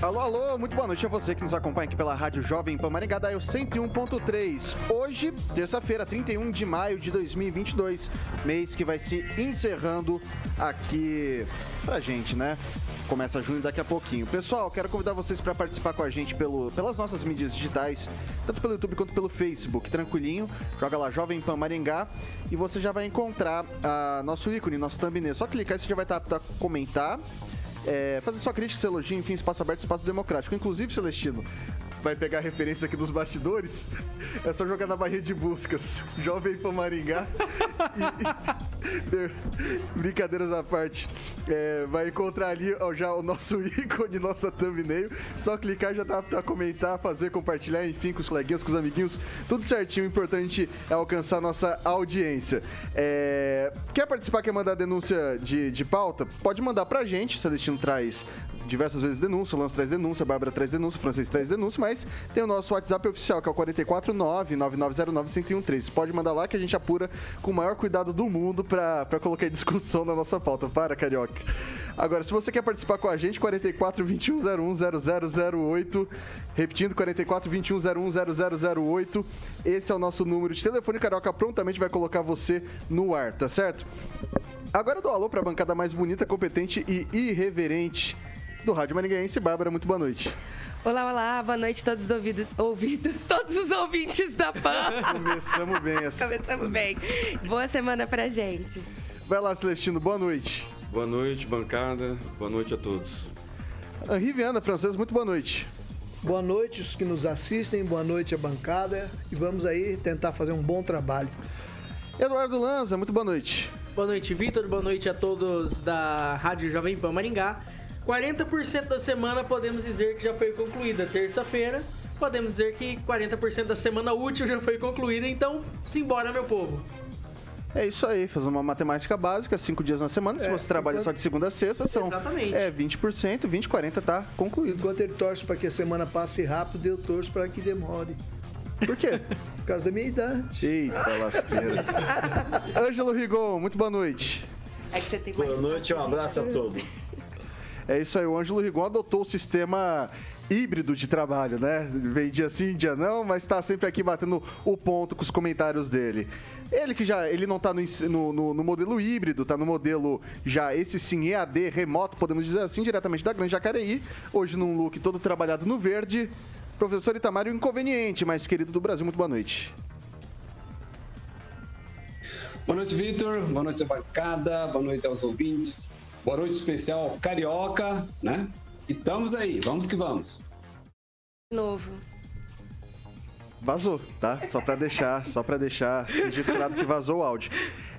Alô, alô, muito boa noite a você que nos acompanha aqui pela Rádio Jovem Pan Maringá, da 101.3. Hoje, terça-feira, 31 de maio de 2022, mês que vai se encerrando aqui pra gente, né? Começa junho daqui a pouquinho. Pessoal, quero convidar vocês para participar com a gente pelo, pelas nossas mídias digitais, tanto pelo YouTube quanto pelo Facebook. Tranquilinho, joga lá Jovem Pan Maringá e você já vai encontrar a nosso ícone, nosso thumbnail. Só clicar e você já vai estar apto a comentar é, fazer sua crítica, seu elogio, enfim, espaço aberto, espaço democrático. Inclusive, Celestino, vai pegar a referência aqui dos bastidores, é só jogar na barreira de buscas. Jovem Pan Maringá. e, brincadeiras à parte. É, vai encontrar ali ó, já o nosso ícone, nossa thumbnail. Só clicar já dá pra comentar, fazer, compartilhar, enfim, com os coleguinhas, com os amiguinhos. Tudo certinho. O importante é alcançar nossa audiência. É, quer participar, quer mandar denúncia de, de pauta? Pode mandar pra gente. Celestino traz diversas vezes denúncia, o Lance traz denúncia, a Bárbara traz denúncia, o Francês traz denúncia, mas tem o nosso WhatsApp oficial, que é o 449-9909-1013. Pode mandar lá que a gente apura com o maior cuidado do mundo pra colocar em discussão na nossa pauta. Para, Carioca. Agora, se você quer participar com a gente, 44 21 01 0008. Repetindo, 44 21 01 0008. Esse é o nosso número de telefone. Carioca prontamente vai colocar você no ar, tá certo? Agora eu dou alô pra bancada mais bonita, competente e irreverente do Rádio Maringaense. Bárbara, muito boa noite. Olá, olá, boa noite a todos os ouvidos, ouvidos, todos os ouvintes da PAN. Começamos bem essa. Começamos bem. Boa semana pra gente. Vai lá, Celestino, boa noite. Boa noite, bancada. Boa noite a todos. Henri Viana, francês, muito boa noite. Boa noite os que nos assistem, boa noite a bancada e vamos aí tentar fazer um bom trabalho. Eduardo Lanza, muito boa noite. Boa noite, Vitor. Boa noite a todos da Rádio Jovem Pan Maringá. 40% da semana podemos dizer que já foi concluída. Terça-feira, podemos dizer que 40% da semana útil já foi concluída. Então, simbora, meu povo. É isso aí, fazer uma matemática básica, cinco dias na semana. Se É, você trabalha enquanto- só de segunda a sexta, são Exatamente. é, 20%, 20, 40 tá concluído. Enquanto ele torce para que a semana passe rápido, eu torço para que demore. Por quê? Por causa da minha idade. Eita lasqueira. Ângelo Rigon, muito boa noite. É que você tem mais Boa noite, um abraço a todos. É isso aí, o Ângelo Rigon adotou o sistema híbrido de trabalho, né? Vem dia sim, dia não, mas tá sempre aqui batendo o ponto com os comentários dele. Ele que já, ele não tá no, no, no- modelo híbrido, tá no modelo já, esse sim, EAD, remoto, podemos dizer assim, diretamente da Grande Jacareí. Hoje num look todo trabalhado no verde. Professor Itamar, o inconveniente, mais querido do Brasil, muito boa noite. Boa noite, Vitor. Boa noite bancada. Boa noite aos ouvintes. Boa noite especial Carioca, né? E estamos aí, vamos que vamos. novo. Vazou, tá? Só pra deixar, só para deixar registrado que vazou o áudio.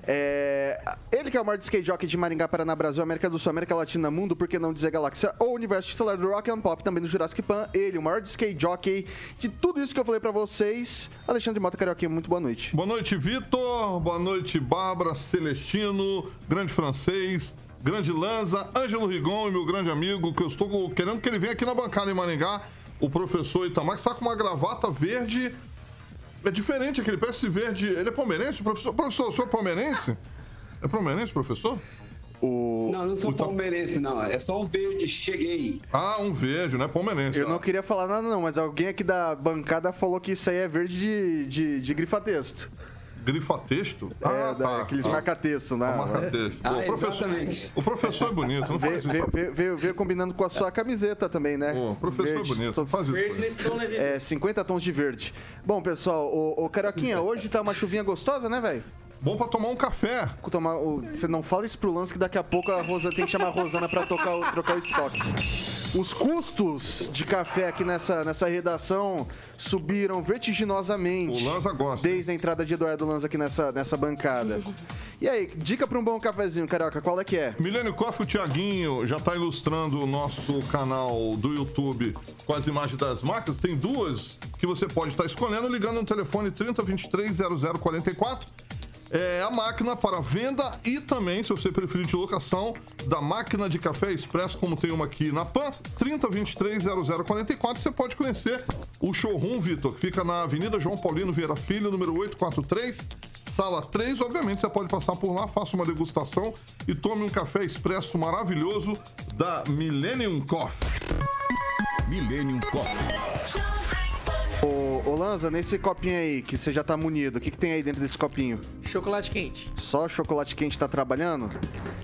É, ele que é o maior skate jockey de Maringá, Paraná, Brasil, América do Sul, América Latina, Mundo, por que não dizer Galáxia, ou Universo Estelar do Rock and Pop, também do Jurassic Pan, ele, o maior skate jockey de tudo isso que eu falei pra vocês, Alexandre Mota Carioquinha, muito boa noite. Boa noite, Vitor. Boa noite, Bárbara, Celestino, grande francês, grande Lanza, Ângelo Rigon e meu grande amigo, que eu estou querendo que ele venha aqui na bancada em Maringá, o professor Itamar, que está com uma gravata verde. É diferente aquele, parece verde. Ele é palmeirense? Professor, professor, o senhor é palmeirense? É palmeirense, professor? O... Não, não sou Então- palmeirense, não. É só um verde. Cheguei. Ah, um verde, não é palmeirense. Eu não Ah. queria falar nada não, mas alguém aqui da bancada falou que isso aí é verde de, de, de grifa-texto. Grifa-texto? é, Ah, da- tá. aqueles Ah, marca-texto, né? Marca-texto. Ah, o professor- exatamente. O professor é bonito, não faz Veio, isso. veio, veio, veio- veio combinando com a sua camiseta também, né? O professor é Verde, bonito, não todos- faz isso. Verde né? É, 50 tons de verde. Bom, pessoal, o, o Carioquinha, hoje tá uma chuvinha gostosa, né, velho? Bom pra tomar um café. Tomar o- Você não fala isso pro lance que daqui a pouco a Rosa tem que chamar a Rosana pra tocar o, trocar o estoque. Os custos de café aqui nessa, nessa redação subiram vertiginosamente. O Lanza gosta. Desde a entrada de Eduardo Lanza aqui nessa, nessa bancada. E aí, dica para um bom cafezinho, Carioca, qual é que é? Milênio Coffee, o Tiaguinho já está ilustrando o nosso canal do YouTube com as imagens das máquinas. Tem duas que você pode estar escolhendo ligando no telefone 3023 0044 é a máquina para venda e também, se você preferir, de locação da máquina de café expresso, como tem uma aqui na PAN, 3023-0044. Você pode conhecer o showroom, Vitor, que fica na Avenida João Paulino Vieira Filho, número 843, sala 3. Obviamente, você pode passar por lá, faça uma degustação e tome um café expresso maravilhoso da Millennium Coffee. Millennium Coffee. Ô, ô Lanza, nesse copinho aí que você já tá munido, o que, que tem aí dentro desse copinho? Chocolate quente. Só chocolate quente tá trabalhando?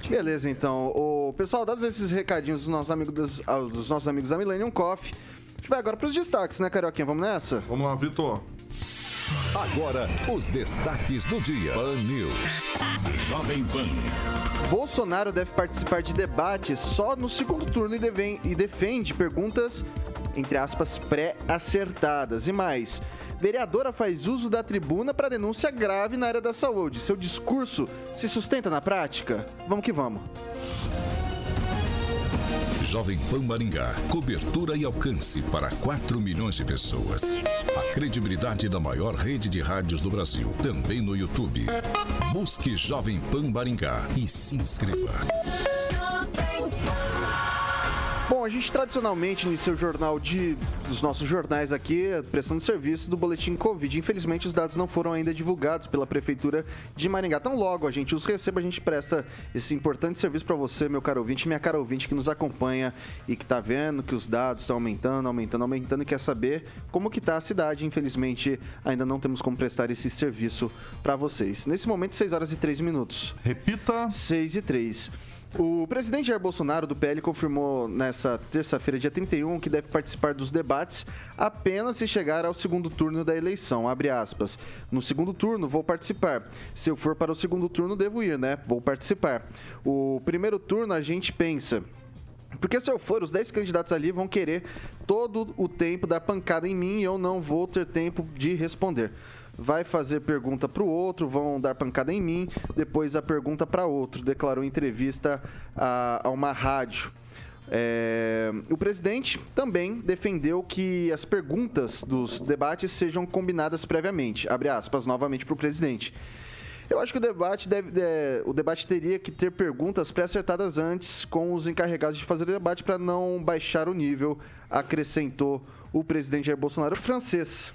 Beleza, então. O pessoal, dados esses recadinhos dos nossos amigos, dos, ah, dos nossos amigos da Millennium Coffee, a gente vai agora pros destaques, né, Carioquinha? Vamos nessa? Vamos lá, Vitor. Agora, os destaques do dia. Pan News. Jovem Pan. Bolsonaro deve participar de debates só no segundo turno e, devem- e defende perguntas, entre aspas, pré-acertadas. E mais, vereadora faz uso da tribuna para denúncia grave na área da saúde. Seu discurso se sustenta na prática? Vamos que vamos. Jovem Pan Maringá. Cobertura e alcance para 4 milhões de pessoas. A credibilidade da maior rede de rádios do Brasil. Também no YouTube. Busque Jovem Pan Maringá e se inscreva. Bom, a gente tradicionalmente inicia o jornal de dos nossos jornais aqui prestando serviço do boletim Covid. Infelizmente, os dados não foram ainda divulgados pela prefeitura de Maringá. Então, logo a gente os receba, a gente presta esse importante serviço para você, meu caro ouvinte, minha cara ouvinte que nos acompanha e que está vendo que os dados estão aumentando, aumentando, aumentando e quer saber como que tá a cidade. Infelizmente, ainda não temos como prestar esse serviço para vocês. Nesse momento, 6 horas e 3 minutos. Repita. 6 e 3. O presidente Jair Bolsonaro do PL confirmou nessa terça-feira, dia 31, que deve participar dos debates apenas se chegar ao segundo turno da eleição. Abre aspas. No segundo turno, vou participar. Se eu for para o segundo turno, devo ir, né? Vou participar. O primeiro turno, a gente pensa. Porque se eu for, os 10 candidatos ali vão querer todo o tempo da pancada em mim e eu não vou ter tempo de responder. Vai fazer pergunta para o outro, vão dar pancada em mim, depois a pergunta para outro, declarou em entrevista a, a uma rádio. É, o presidente também defendeu que as perguntas dos debates sejam combinadas previamente. Abre aspas novamente para o presidente. Eu acho que o debate, deve, é, o debate teria que ter perguntas pré-acertadas antes com os encarregados de fazer o debate para não baixar o nível, acrescentou o presidente Jair Bolsonaro francês.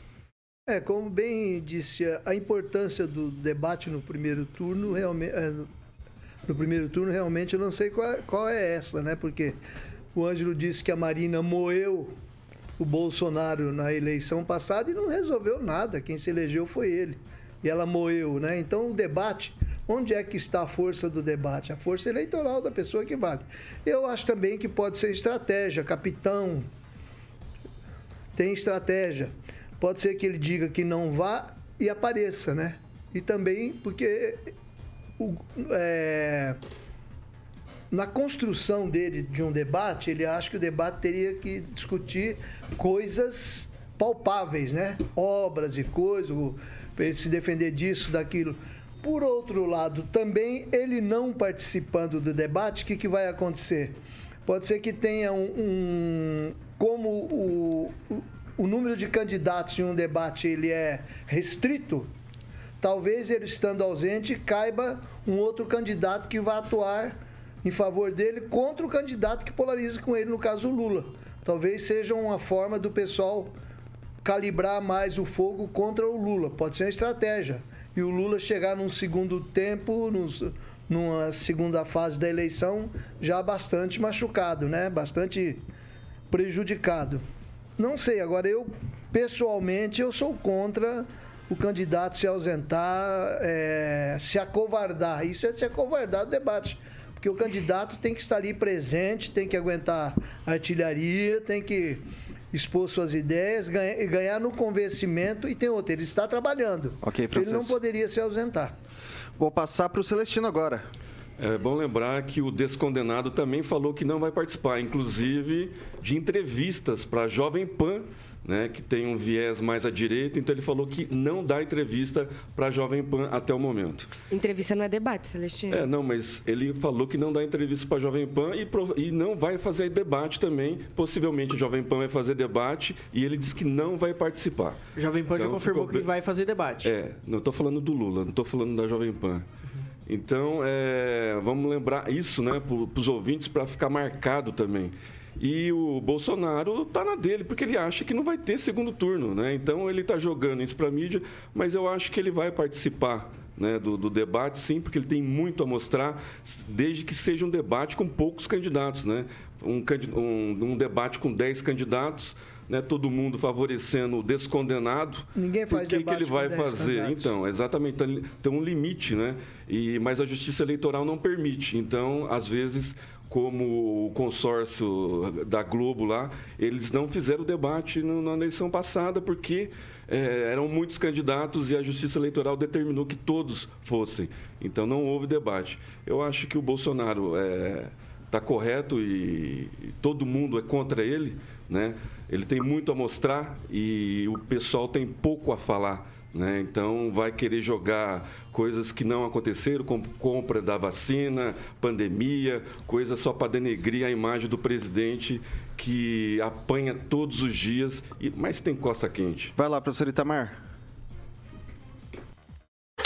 É, como bem disse, a importância do debate no primeiro turno realmente. No primeiro turno, realmente, eu não sei qual é, qual é essa, né? Porque o Ângelo disse que a Marina moeu o Bolsonaro na eleição passada e não resolveu nada. Quem se elegeu foi ele. E ela moeu, né? Então o debate, onde é que está a força do debate? A força eleitoral da pessoa que vale. Eu acho também que pode ser estratégia, capitão. Tem estratégia. Pode ser que ele diga que não vá e apareça, né? E também porque o, é, na construção dele de um debate, ele acha que o debate teria que discutir coisas palpáveis, né? Obras e coisas, para ele se defender disso, daquilo. Por outro lado, também ele não participando do debate, o que, que vai acontecer? Pode ser que tenha um. um como o, o, o número de candidatos em um debate ele é restrito, talvez ele estando ausente caiba um outro candidato que vai atuar em favor dele contra o candidato que polariza com ele, no caso o Lula. Talvez seja uma forma do pessoal calibrar mais o fogo contra o Lula. Pode ser uma estratégia. E o Lula chegar num segundo tempo, nos, numa segunda fase da eleição, já bastante machucado, né? Bastante prejudicado. Não sei, agora eu, pessoalmente, eu sou contra o candidato se ausentar, é, se acovardar. Isso é se acovardar do debate. Porque o candidato tem que estar ali presente, tem que aguentar artilharia, tem que expor suas ideias, ganhar, ganhar no convencimento e tem outro, ele está trabalhando. Ok, ele não poderia se ausentar. Vou passar para o Celestino agora. É bom lembrar que o descondenado também falou que não vai participar, inclusive de entrevistas para a Jovem Pan, né, que tem um viés mais à direita, então ele falou que não dá entrevista para a Jovem Pan até o momento. Entrevista não é debate, Celestino. É, não, mas ele falou que não dá entrevista para a Jovem Pan e, pro- e não vai fazer debate também. Possivelmente a Jovem Pan vai fazer debate e ele disse que não vai participar. Jovem Pan já Então, confirmou ficou que vai fazer debate. É, não estou falando do Lula, não estou falando da Jovem Pan. Então, é, vamos lembrar isso, né, para os ouvintes, para ficar marcado também. E o Bolsonaro está na dele, porque ele acha que não vai ter segundo turno, né? Então, ele está jogando isso para a mídia, mas eu acho que ele vai participar né, do, do debate, sim, porque ele tem muito a mostrar, desde que seja um debate com poucos candidatos, né? Um, um- um debate com 10 candidatos, né, todo mundo favorecendo o descondenado. Ninguém faz Por que, que ele vai com 10 fazer? Então, exatamente, tem- tem um limite, né? E, mas a justiça eleitoral não permite. Então, às vezes, como o consórcio da Globo lá, eles não fizeram o debate na eleição passada porque eh, eram muitos candidatos e a justiça eleitoral determinou que todos fossem. Então, não houve debate. Eu acho que o Bolsonaro está correto e, e todo mundo é contra ele, né? Ele tem muito a mostrar e o pessoal tem pouco a falar. Né? Então vai querer jogar coisas que não aconteceram, como compra da vacina, pandemia, coisas só para denegrir a imagem do presidente que apanha todos os dias, e mas tem costa quente. Vai lá, professor Itamar.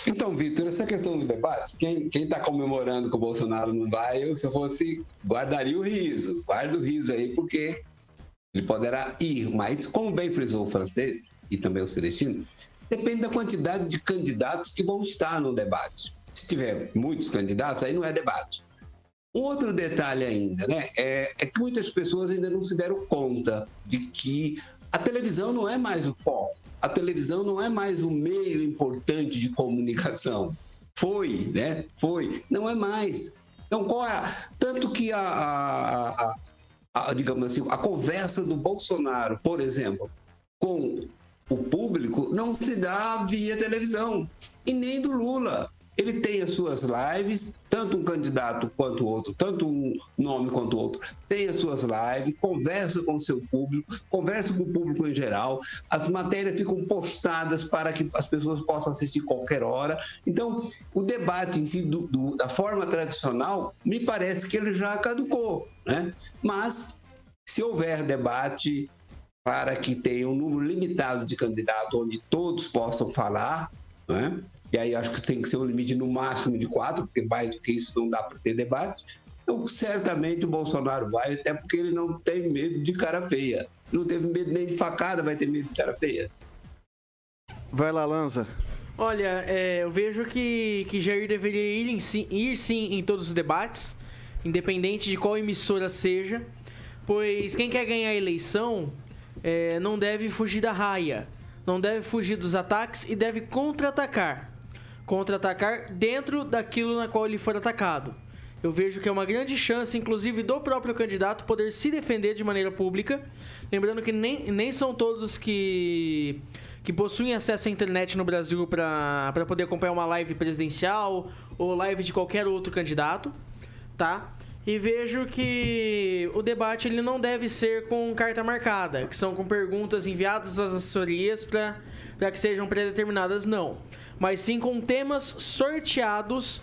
Então, Vitor, essa questão do debate, quem está comemorando que o Bolsonaro não vai, eu, se eu fosse, guardaria o riso. Guarda o riso aí, porque ele poderá ir. Mas, como bem frisou o francês e também o celestino, depende da quantidade de candidatos que vão estar no debate. Se tiver muitos candidatos, aí não é debate. Um outro detalhe ainda, né, é, é que muitas pessoas ainda não se deram conta de que a televisão não é mais o foco. A televisão não é mais o meio importante de comunicação. Foi, né? Foi. Não é mais. Então, qual é? Tanto que a, a- a- a- digamos assim, a conversa do Bolsonaro, por exemplo, com o público não se dá via televisão e nem do Lula. Ele tem as suas lives, tanto um candidato quanto o outro, tanto um nome quanto o outro, tem as suas lives, conversa com o seu público, conversa com o público em geral, as matérias ficam postadas para que as pessoas possam assistir qualquer hora. Então, o debate em si, do- do- da forma tradicional, me parece que ele já caducou, né? Mas, se houver debate para que tenha um número limitado de candidatos onde todos possam falar, né? E aí acho que tem que ser um limite no máximo de quatro, porque mais do que isso não dá para ter debate. Então, certamente o Bolsonaro vai, até porque ele não tem medo de cara feia. Não teve medo nem de facada, vai ter medo de cara feia. Vai lá, Lanza. Olha, é, eu vejo que, que Jair deveria ir, em ir sim em todos os debates, independente de qual emissora seja, pois quem quer ganhar a eleição é, não deve fugir da raia, não deve fugir dos ataques e deve contra-atacar. Contra-atacar dentro daquilo na qual ele for atacado. Eu vejo que é uma grande chance, inclusive, do próprio candidato poder se defender de maneira pública. Lembrando que nem, nem são todos que, que possuem acesso à internet no Brasil para poder acompanhar uma live presidencial ou live de qualquer outro candidato, tá? E vejo que o debate ele não deve ser com carta marcada, que são com perguntas enviadas às assessorias para que sejam predeterminadas, não. Mas sim com temas sorteados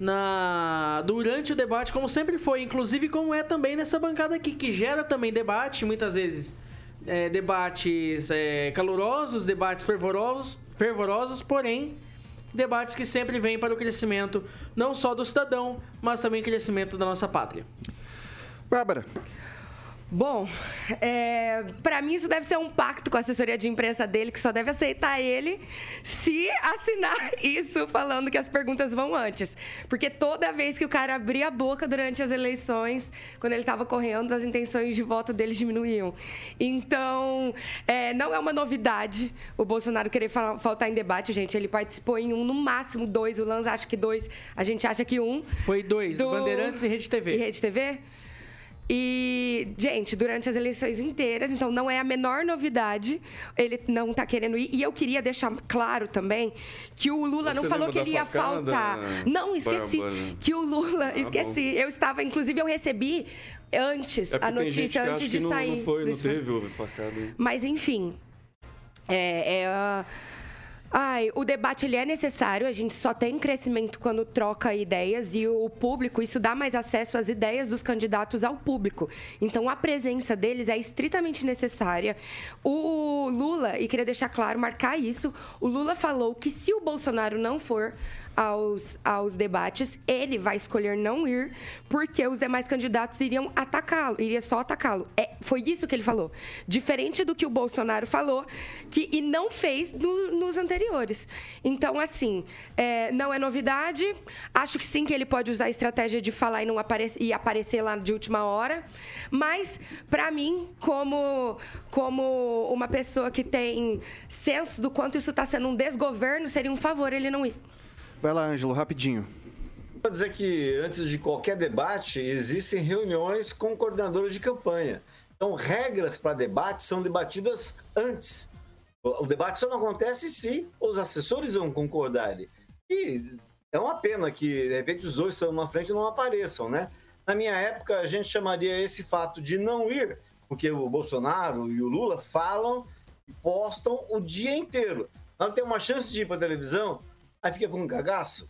na durante o debate, como sempre foi, inclusive como é também nessa bancada aqui, que gera também debate, muitas vezes é, debates é, calorosos, debates fervorosos, fervorosos, porém debates que sempre vêm para o crescimento não só do cidadão, mas também crescimento da nossa pátria. Bárbara. Bom, é, para mim isso deve ser um pacto com a assessoria de imprensa dele, que só deve aceitar ele se assinar isso falando que as perguntas vão antes. Porque toda vez que o cara abria a boca durante as eleições, quando ele estava correndo, as intenções de voto dele diminuíam. Então, é, não é uma novidade o Bolsonaro querer fal- faltar em debate, gente. Ele participou em um, no máximo dois. O Lanza acha que dois, a gente acha que um. Foi dois, Do- Bandeirantes e Rede TV. E Rede TV? E, gente, durante as eleições inteiras, então não é a menor novidade, ele não tá querendo ir. E eu queria deixar claro também que o Lula Você não falou que ele ia facada, faltar. Não, esqueci. Bárbara? Que o Lula, Ah, esqueci. Eu estava, inclusive, eu recebi antes É a notícia, antes de não, sair. não foi, não teve o facada. né? Mas, enfim. É, é, Ai, o debate ele é necessário, a gente só tem crescimento quando troca ideias e o público, isso dá mais acesso às ideias dos candidatos ao público. Então a presença deles é estritamente necessária. O Lula, e queria deixar claro, marcar isso, o Lula falou que se o Bolsonaro não for aos, aos debates, ele vai escolher não ir, porque os demais candidatos iriam atacá-lo, iria só atacá-lo. É, foi isso que ele falou. Diferente do que o Bolsonaro falou, que, e não fez no- nos anteriores. Então, assim, é, não é novidade. Acho que sim que ele pode usar a estratégia de falar e, não aparecer, e aparecer lá de última hora. Mas, para mim, como, como uma pessoa que tem senso do quanto isso está sendo um desgoverno, seria um favor ele não ir. Vai lá, Ângelo, rapidinho. Vou dizer que antes de qualquer debate existem reuniões com coordenadores de campanha. Então, regras para debate são debatidas antes. O debate só não acontece se os assessores vão concordar. E é uma pena que, de repente, os dois estão na frente e não apareçam, né? Na minha época, a gente chamaria esse fato de não ir, porque o Bolsonaro e o Lula falam e postam o dia inteiro. Que tem uma chance de ir para televisão, aí fica com um cagaço.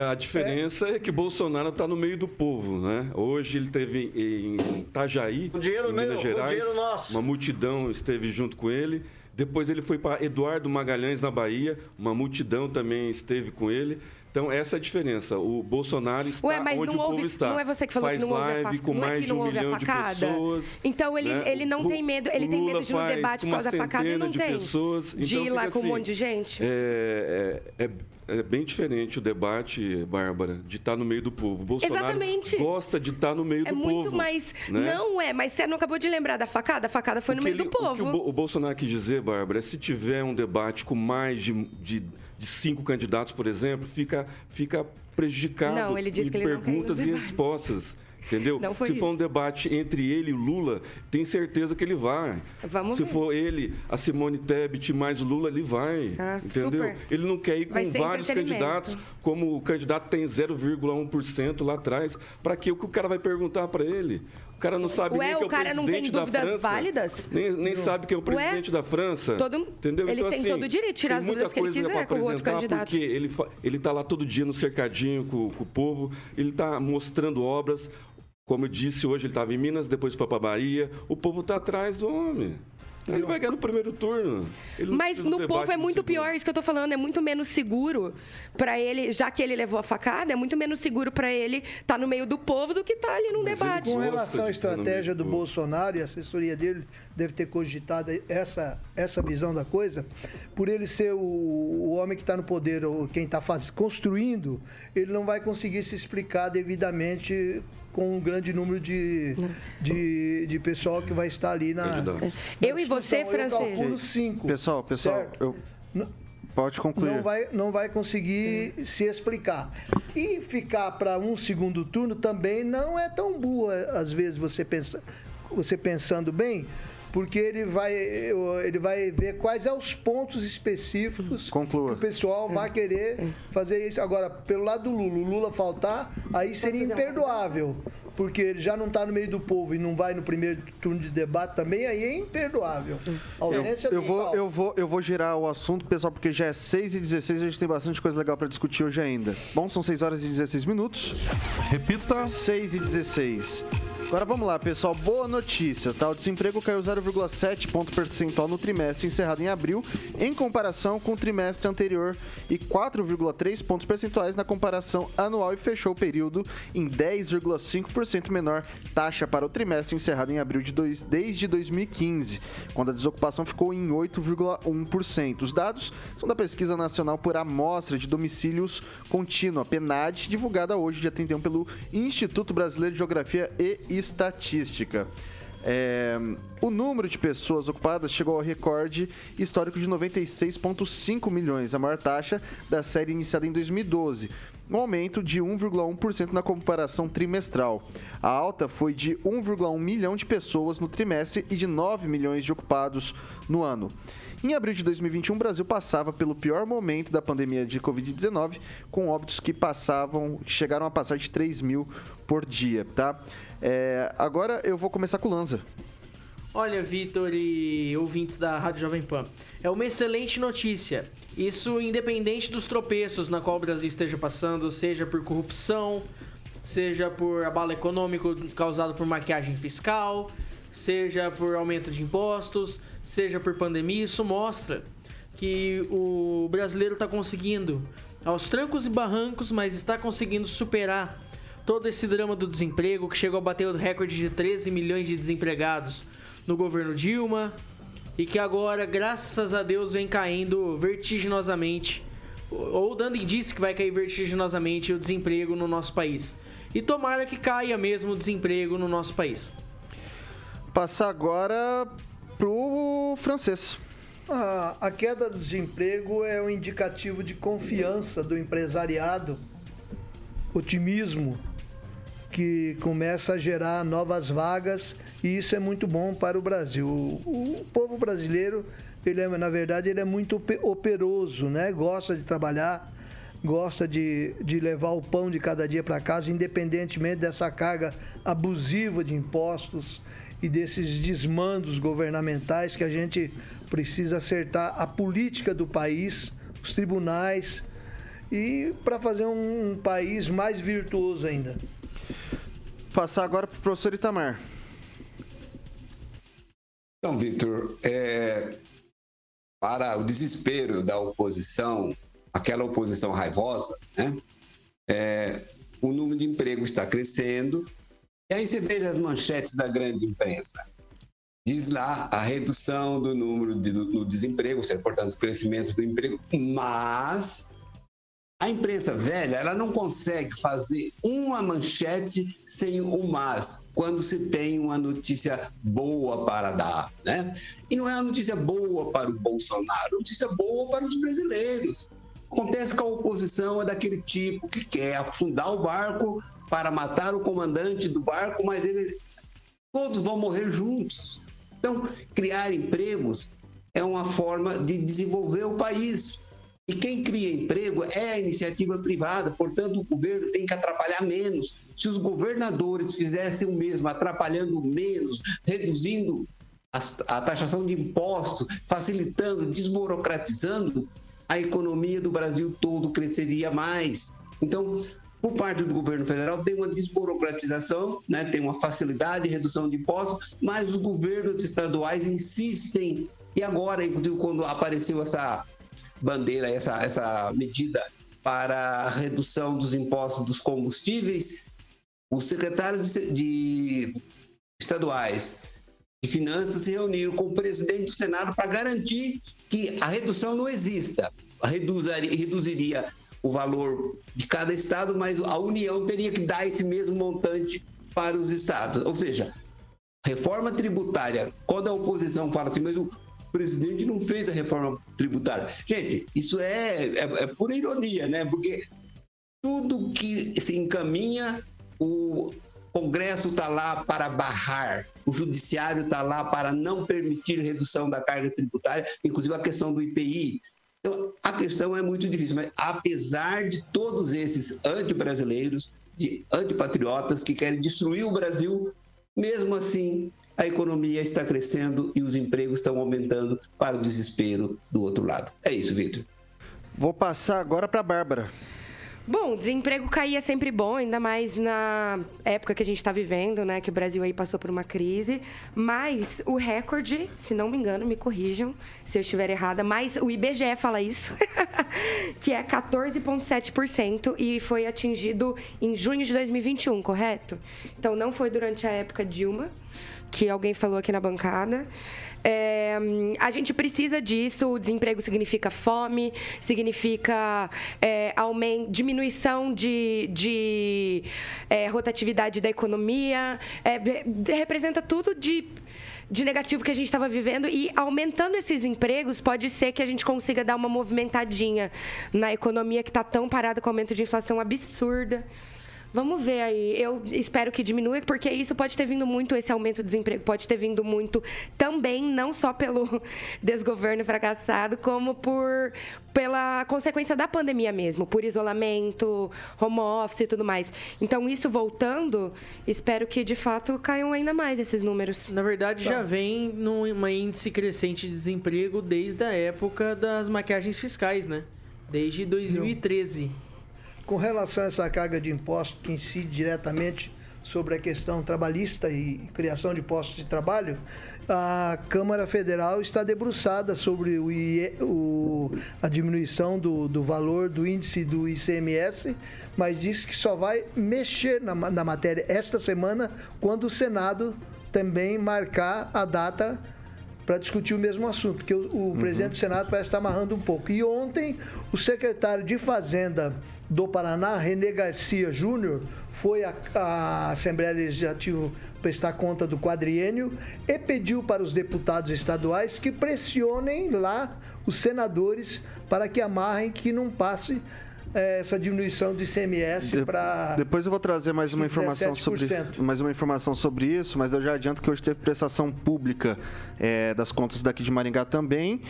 A diferença é, que Bolsonaro está no meio do povo, né? Hoje ele teve em Itajaí, O dinheiro em meu, Minas Gerais, dinheiro nosso. uma multidão esteve junto com ele. Depois ele foi para Eduardo Magalhães na Bahia, uma multidão também esteve com ele. Então essa é a diferença. O Bolsonaro está Ué, mas onde não o povo houve, está. não é você que falou Faz que não houve a live facada? com não é mais que de um a milhão de pessoas. Então ele, né? ele não tem medo, ele tem medo de no faz debate com por causa da facada e não de tem. pessoas. de Então ir lá com um assim, monte de gente. É, é, é- é bem diferente o debate, Bárbara, de estar no meio do povo. O Bolsonaro Exatamente. gosta de estar no meio É do muito povo. mais. né? Não é, mas você não acabou de lembrar da facada? A facada foi no O que meio ele- do O que povo. o, o Bolsonaro quis dizer, Bárbara, é se tiver um debate com mais de, de, de cinco candidatos, por exemplo, fica, fica prejudicado Não, ele disse em que ele não perguntas nos e respostas. Entendeu? Não foi Se for isso. um debate entre ele e Lula, tem certeza que ele vai. Vamos Se ver. for ele, a Simone Tebet mais o Lula, ele vai. Ah, entendeu? super. Ele não quer ir com vários candidatos, como o candidato tem 0,1% lá atrás. Para quê? O que o cara vai perguntar para ele? O cara não sabe Ué, nem que é o o cara não tem dúvidas França. válidas? Nem, nem sabe quem é o presidente da França. todo- entendeu? ele então, tem assim, todo o direito de tirar as dúvidas que ele quiser com o outro candidato. Porque ele, fa- ele tá lá todo dia no cercadinho com, com o povo, ele tá mostrando obras. Como eu disse hoje, ele estava em Minas, depois foi para Bahia. O povo está atrás do homem. Ele vai ganhar no primeiro turno. Ele Mas no debate povo é no muito pior, isso que eu tô falando, é muito menos seguro pra ele, já que ele levou a facada, é muito menos seguro pra ele estar no meio do povo do que estar ali num debate. Com relação à no estratégia do- Bolsonaro e a assessoria dele deve ter cogitado essa, essa visão da coisa, por ele ser o, o homem que está no poder, ou quem está construindo, ele não vai conseguir se explicar devidamente com um grande número de, de, de pessoal que vai estar ali na. Na Eu e você. Eu francês. calculo cinco. Pessoal, pessoal, eu... Pode concluir. não vai, não vai conseguir se explicar. E ficar para um segundo turno também não é tão boa, às vezes, você, pensa, você pensando bem, porque ele vai, ele vai ver quais são os pontos específicos Conclua. que o pessoal vai querer fazer isso. Agora, pelo lado do Lula, o Lula faltar, aí seria imperdoável. Porque ele já não está no meio do povo e não vai no primeiro turno de debate também, aí é imperdoável. A ausência Eu vou, total. eu, vou, eu vou girar o assunto, pessoal, porque já é 6 e 16 e a gente tem bastante coisa legal para discutir hoje ainda. Bom, são 6 horas e 16 minutos. Repita. 6 e 16. Agora vamos lá, pessoal. Boa notícia, tá? O desemprego caiu 0,7 ponto percentual no trimestre encerrado em abril, em comparação com o trimestre anterior, e 4,3 pontos percentuais na comparação anual e fechou o período em 10,5% menor taxa para o trimestre encerrado em abril de dois, desde 2015, quando a desocupação ficou em 8,1%. Os dados são da Pesquisa Nacional por Amostra de Domicílios Contínua, PNAD, divulgada hoje, dia 31, pelo Instituto Brasileiro de Geografia e Estatística. É, o número de pessoas ocupadas chegou ao recorde histórico de 96,5 milhões, a maior taxa da série iniciada em 2012 um aumento de 1,1% na comparação trimestral. A alta foi de 1,1 milhão de pessoas no trimestre e de 9 milhões de ocupados no ano. Em abril de 2021, o Brasil passava pelo pior momento da pandemia de Covid-19, com óbitos que passavam, chegaram a passar de 3 mil por dia, tá? É, agora eu vou começar com o Lanza. Olha, Vitor e ouvintes da Rádio Jovem Pan, é uma excelente notícia. Isso independente dos tropeços na qual o Brasil esteja passando, seja por corrupção, seja por abalo econômico causado por maquiagem fiscal, seja por aumento de impostos, seja por pandemia, isso mostra que o brasileiro está conseguindo, aos trancos e barrancos, mas está conseguindo superar todo esse drama do desemprego que chegou a bater o recorde de 13 milhões de desempregados no governo Dilma, e que agora, graças a Deus, vem caindo vertiginosamente, ou dando indício que vai cair vertiginosamente o desemprego no nosso país. E tomara que caia mesmo o desemprego no nosso país. Passar agora pro francês. A, a queda do desemprego é um indicativo de confiança do empresariado, otimismo, que começa a gerar novas vagas e isso é muito bom para o Brasil. O, povo brasileiro, ele é, na verdade, ele é muito operoso, né? Gosta de trabalhar, gosta de, de levar o pão de cada dia para casa, independentemente dessa carga abusiva de impostos e desses desmandos governamentais que a gente precisa acertar a política do país, os tribunais e para fazer um, um país mais virtuoso ainda. Passar agora para o professor Itamar. Então, Vitor, é, para o desespero da oposição, aquela oposição raivosa, né? É, o número de emprego está crescendo. E aí você veja as manchetes da grande imprensa. Diz lá a redução do número de, do, do desemprego, ou seja, portanto, o crescimento do emprego, mas a imprensa velha, ela não consegue fazer uma manchete sem o mas, quando se tem uma notícia boa para dar, né? E não é uma notícia boa para o Bolsonaro, é uma notícia boa para os brasileiros. Acontece que a oposição é daquele tipo que quer afundar o barco para matar o comandante do barco, mas eles todos vão morrer juntos. Então, criar empregos é uma forma de desenvolver o país. E quem cria emprego é a iniciativa privada, portanto, o governo tem que atrapalhar menos. Se os governadores fizessem o mesmo, atrapalhando menos, reduzindo a, taxação de impostos, facilitando, desburocratizando, a economia do Brasil todo cresceria mais. Então, por parte do governo federal, tem uma desburocratização, né? tem uma facilidade de redução de impostos, mas os governos estaduais insistem. E agora, quando apareceu essa bandeira, essa, essa medida para a redução dos impostos dos combustíveis, os secretários de, de estaduais de finanças se reuniram com o presidente do Senado para garantir que a redução não exista. Reduziria, reduziria o valor de cada estado, mas a União teria que dar esse mesmo montante para os estados. Ou seja, reforma tributária, quando a oposição fala assim, mas o, presidente não fez a reforma tributária. Gente, isso é, é, é pura ironia, né? Porque tudo que se encaminha, o Congresso está lá para barrar, o Judiciário está lá para não permitir redução da carga tributária, inclusive a questão do IPI. Então, a questão é muito difícil, mas apesar de todos esses anti-brasileiros, de antipatriotas que querem destruir o Brasil, mesmo assim, a economia está crescendo e os empregos estão aumentando para o desespero do outro lado. É isso, Vitor. Vou passar agora para a Bárbara. Bom, desemprego cair é sempre bom, ainda mais na época que a gente está vivendo, né? Que o Brasil aí passou por uma crise. Mas o recorde, se não me engano, me corrijam se eu estiver errada, mas o IBGE fala isso, que é 14,7% e foi atingido em junho de 2021, correto? Então não foi durante a época Dilma. que alguém falou aqui na bancada. É, a gente precisa disso. O desemprego significa fome, significa é, aumento, diminuição de, de é, rotatividade da economia, é, representa tudo de de negativo que a gente estava vivendo e aumentando esses empregos pode ser que a gente consiga dar uma movimentadinha na economia que está tão parada com o aumento de inflação absurda. Vamos ver aí. Eu espero que diminua, porque isso pode ter vindo muito, esse aumento do desemprego pode ter vindo muito também, não só pelo desgoverno fracassado, como por pela consequência da pandemia mesmo, por isolamento, home office e tudo mais. Então, isso voltando, espero que de fato caiam ainda mais esses números. Na verdade, tá. já vem num índice crescente de desemprego desde a época das maquiagens fiscais, né? Desde 2013. Com relação a essa carga de impostos que incide diretamente sobre a questão trabalhista e criação de postos de trabalho, a Câmara Federal está debruçada sobre o, o, a diminuição do, do, valor do índice do ICMS, mas disse que só vai mexer na, na matéria esta semana quando o Senado também marcar a data para discutir o mesmo assunto, porque o, o uhum. presidente do Senado parece estar amarrando um pouco. E ontem, o secretário de Fazenda do Paraná, René Garcia Júnior, foi à Assembleia Legislativa prestar conta do quadriênio e pediu para os deputados estaduais que pressionem lá os senadores para que amarrem que não passe é, essa diminuição do ICMS de, para. Depois eu vou trazer mais uma informação sobre mais uma informação sobre isso, mas eu já adianto que hoje teve prestação pública é, das contas daqui de Maringá também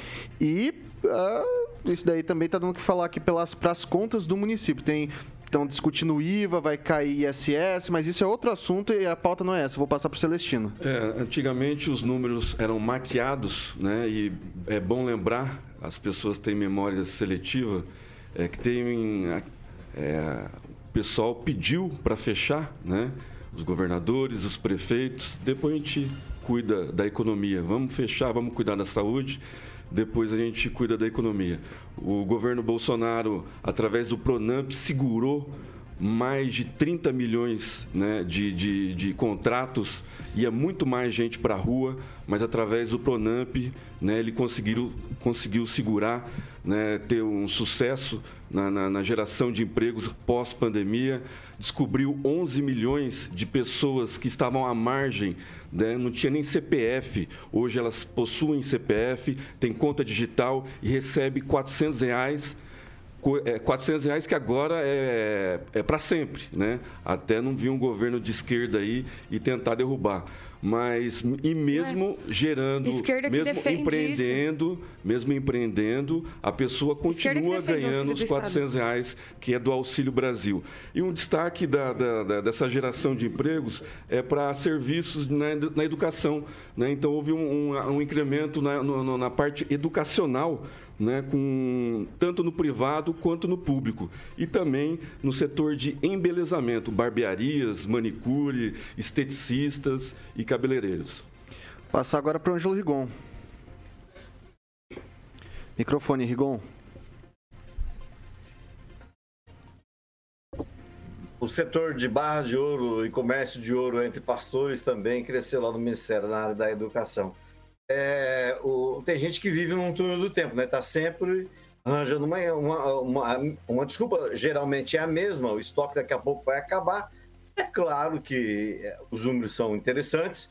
e uh, isso daí também está dando o que falar aqui pelas para as contas do município. Tem estão discutindo IVA, vai cair ISS, mas isso é outro assunto e a pauta não é essa. Vou passar para o Celestino. É, antigamente os números eram maquiados, né? E é bom lembrar, as pessoas têm memória seletiva é, que tem é, o pessoal pediu para fechar, né? Os governadores, os prefeitos, depois a gente cuida da economia. Vamos fechar, vamos cuidar da saúde, depois a gente cuida da economia. O governo Bolsonaro, através do Pronamp, segurou mais de 30 milhões né, de, de, de, contratos, ia muito mais gente para a rua, mas através do Pronamp né, ele conseguiu, conseguiu segurar, né, ter um sucesso na, na, na geração de empregos pós-pandemia, descobriu 11 milhões de pessoas que estavam à margem, né, não tinha nem CPF, hoje elas possuem CPF, têm conta digital e recebe 400 reais 400 é, reais que agora é, é para sempre, né? Até não vir um governo de esquerda aí e tentar derrubar. Mas, e mesmo é. gerando, mesmo empreendendo, isso. mesmo empreendendo, a pessoa continua ganhando os 400 reais que é do Auxílio Brasil. E um destaque da, da, da, dessa geração de empregos é para serviços na, na educação. Né? Então, houve um, um, um incremento na, no, na parte educacional né, com, tanto no privado quanto no público. E também no setor de embelezamento, barbearias, manicure, esteticistas e cabeleireiros. Passar agora para o Ângelo Rigon. Microfone, Rigon. O setor de barra de ouro e comércio de ouro entre pastores também cresceu lá no Ministério, na área da educação é, o, tem gente que vive num túnel do tempo, né? Tá sempre arranjando uma, uma, uma, uma, desculpa, geralmente é a mesma, o estoque daqui a pouco vai acabar. É claro que é, os números são interessantes,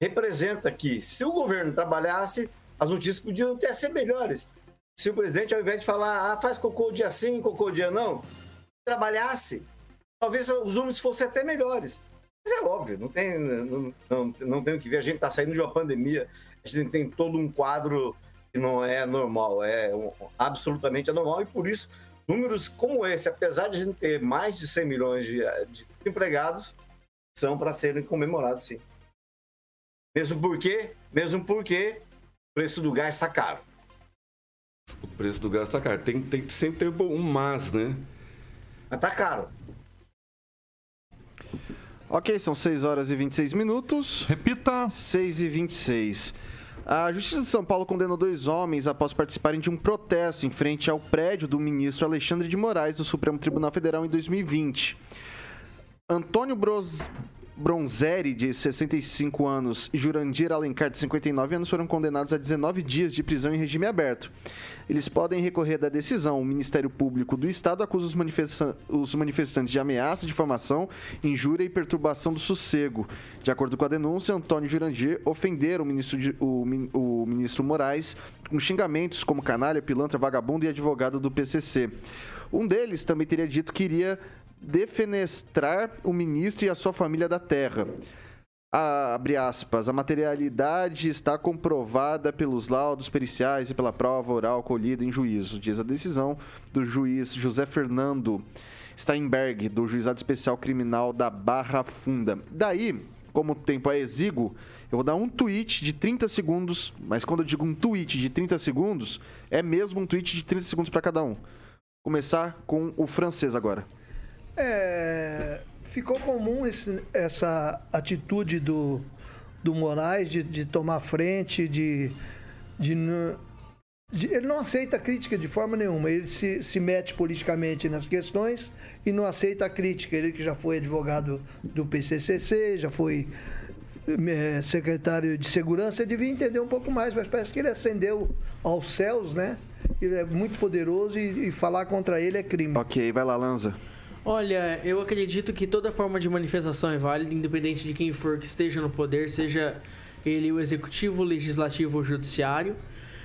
representa que se o governo trabalhasse, as notícias podiam até ser melhores. Se o presidente, ao invés de falar, ah, faz cocô dia sim, cocô dia não, trabalhasse, talvez os números fossem até melhores. Mas é óbvio, não tem, não, não, não tem o que ver. A gente está saindo de uma pandemia, a gente tem todo um quadro que não é normal, é absolutamente anormal e por isso números como esse, apesar de a gente ter mais de 100 milhões de, de empregados, são para serem comemorados, sim. Mesmo porque, mesmo porque o preço do gás está caro. O preço do gás está caro. Tem, tem sempre ter um mas, né? Mas tá caro. Ok, são 6 horas e 26 minutos. Repita. 6 e 26. A Justiça de São Paulo condenou dois homens após participarem de um protesto em frente ao prédio do ministro Alexandre de Moraes do Supremo Tribunal Federal em 2020. Antônio Bros... Bronzeri, de 65 anos, e Jurandir Alencar, de 59 anos, foram condenados a 19 dias de prisão em regime aberto. Eles podem recorrer da decisão. O Ministério Público do Estado acusa os, manifesta os manifestantes de ameaça, difamação, injúria e perturbação do sossego. De acordo com a denúncia, Antônio Jurandir ofenderam o ministro, de, o, o ministro Moraes com xingamentos como canalha, pilantra, vagabundo e advogado do PCC. Um deles também teria dito que iria defenestrar o ministro e a sua família da terra. A, abre aspas, a materialidade está comprovada pelos laudos periciais e pela prova oral colhida em juízo, diz a decisão do juiz José Fernando Steinberg, do Juizado Especial Criminal da Barra Funda. Daí, como o tempo é exíguo, eu vou dar um tweet de 30 segundos, mas quando eu digo um tweet de 30 segundos, é mesmo um tweet de 30 segundos para cada um. Começar com o francês agora. É, ficou comum esse, essa atitude do, do Moraes de, de tomar frente, de, de, de, Ele não aceita crítica de forma nenhuma. Ele se, se mete politicamente nas questões e não aceita a crítica. Ele que já foi advogado do PCCC, já foi é, secretário de segurança, devia entender um pouco mais, mas parece que ele ascendeu aos céus, né? Ele é muito poderoso e, e falar contra ele é crime. Ok, vai lá, Lanza. Olha, eu acredito que toda forma de manifestação é válida, independente de quem for que esteja no poder, seja ele o executivo, o legislativo ou o judiciário.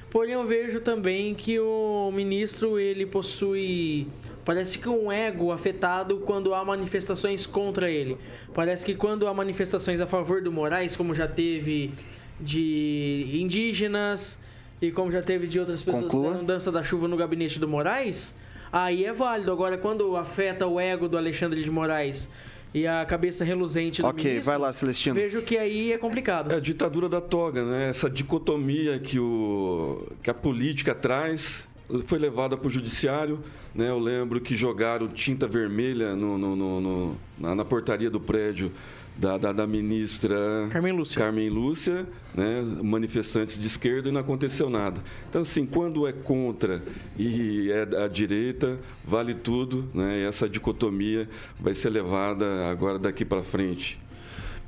Porém, eu vejo também que o ministro ele possui parece que um ego afetado quando há manifestações contra ele. Parece que quando há manifestações a favor do Moraes, como já teve de indígenas e como já teve de outras pessoas Conclua. dança da chuva no gabinete do Moraes, aí é válido. Agora, quando afeta o ego do Alexandre de Moraes e a cabeça reluzente do Ok, ministro, vai lá, Celestino. vejo que aí é complicado. É a ditadura da toga, né? Essa dicotomia que, o, que a política traz foi levada para o judiciário. Né? Eu lembro que jogaram tinta vermelha no, no- no- no- na, na portaria do prédio da, da, da ministra Carmen Lúcia. Carmen Lúcia, né? manifestantes de esquerda, e não aconteceu nada. Então, assim, quando é contra e é da direita, vale tudo. Né? E essa dicotomia vai ser levada agora daqui para frente.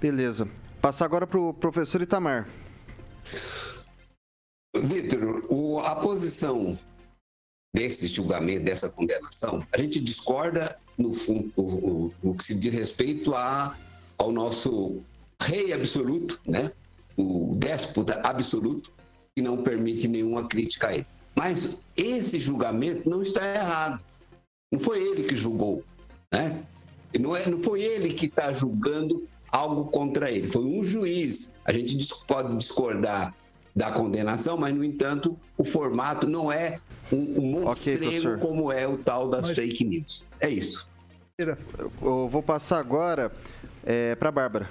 Beleza. Passar agora para o professor Itamar. Vitor, a posição desse julgamento, dessa condenação, a gente discorda no, fun- o- o- no que se diz respeito a, ao nosso rei absoluto, né? o déspota absoluto, que não permite nenhuma crítica a ele. Mas esse julgamento não está errado. Não foi ele que julgou. Né? Não, é, não foi ele que está julgando algo contra ele, foi um juiz. A gente pode discordar da condenação, mas, no entanto, o formato não é um, um monstrengo professor. como é o tal das Mas- fake news. É isso. Eu vou passar agora é, para Bárbara.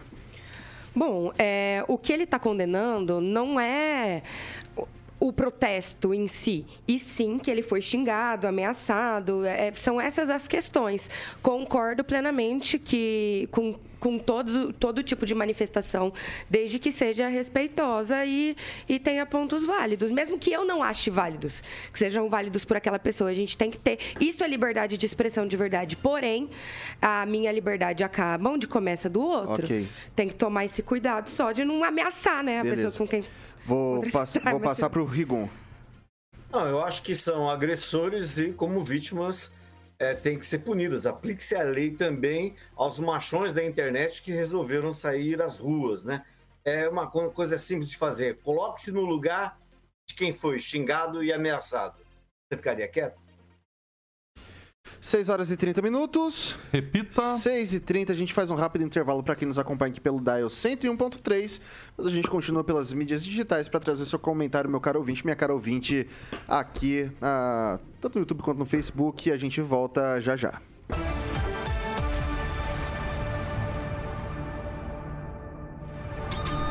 Bom, é, o que ele está condenando não é o- protesto em si, e sim que ele foi xingado, ameaçado. é, são essas as questões. Concordo plenamente que com, com todo, todo tipo de manifestação, desde que seja respeitosa e, e tenha pontos válidos, mesmo que eu não ache válidos, que sejam válidos por aquela pessoa. A gente tem que ter. Isso é liberdade de expressão de verdade. Porém, a minha liberdade acaba onde começa do outro. Ok. Tem que tomar esse cuidado só de não ameaçar, né? A Beleza. pessoa com quem. Vou, pass- vou passar para o Rigon. Não, eu acho que são agressores e, como vítimas, é, têm que ser punidas. Aplique-se a lei também aos machões da internet que resolveram sair às ruas, né? É uma co- coisa simples de fazer. Coloque-se no lugar de quem foi xingado e ameaçado. Você ficaria quieto? 6 horas e 30 minutos. Repita. 6 e 30 a gente faz um rápido intervalo para quem nos acompanha aqui pelo Dial 101.3, mas a gente continua pelas mídias digitais para trazer seu comentário, meu caro ouvinte, minha cara ouvinte, aqui, ah, tanto no YouTube quanto no Facebook. A gente volta já já.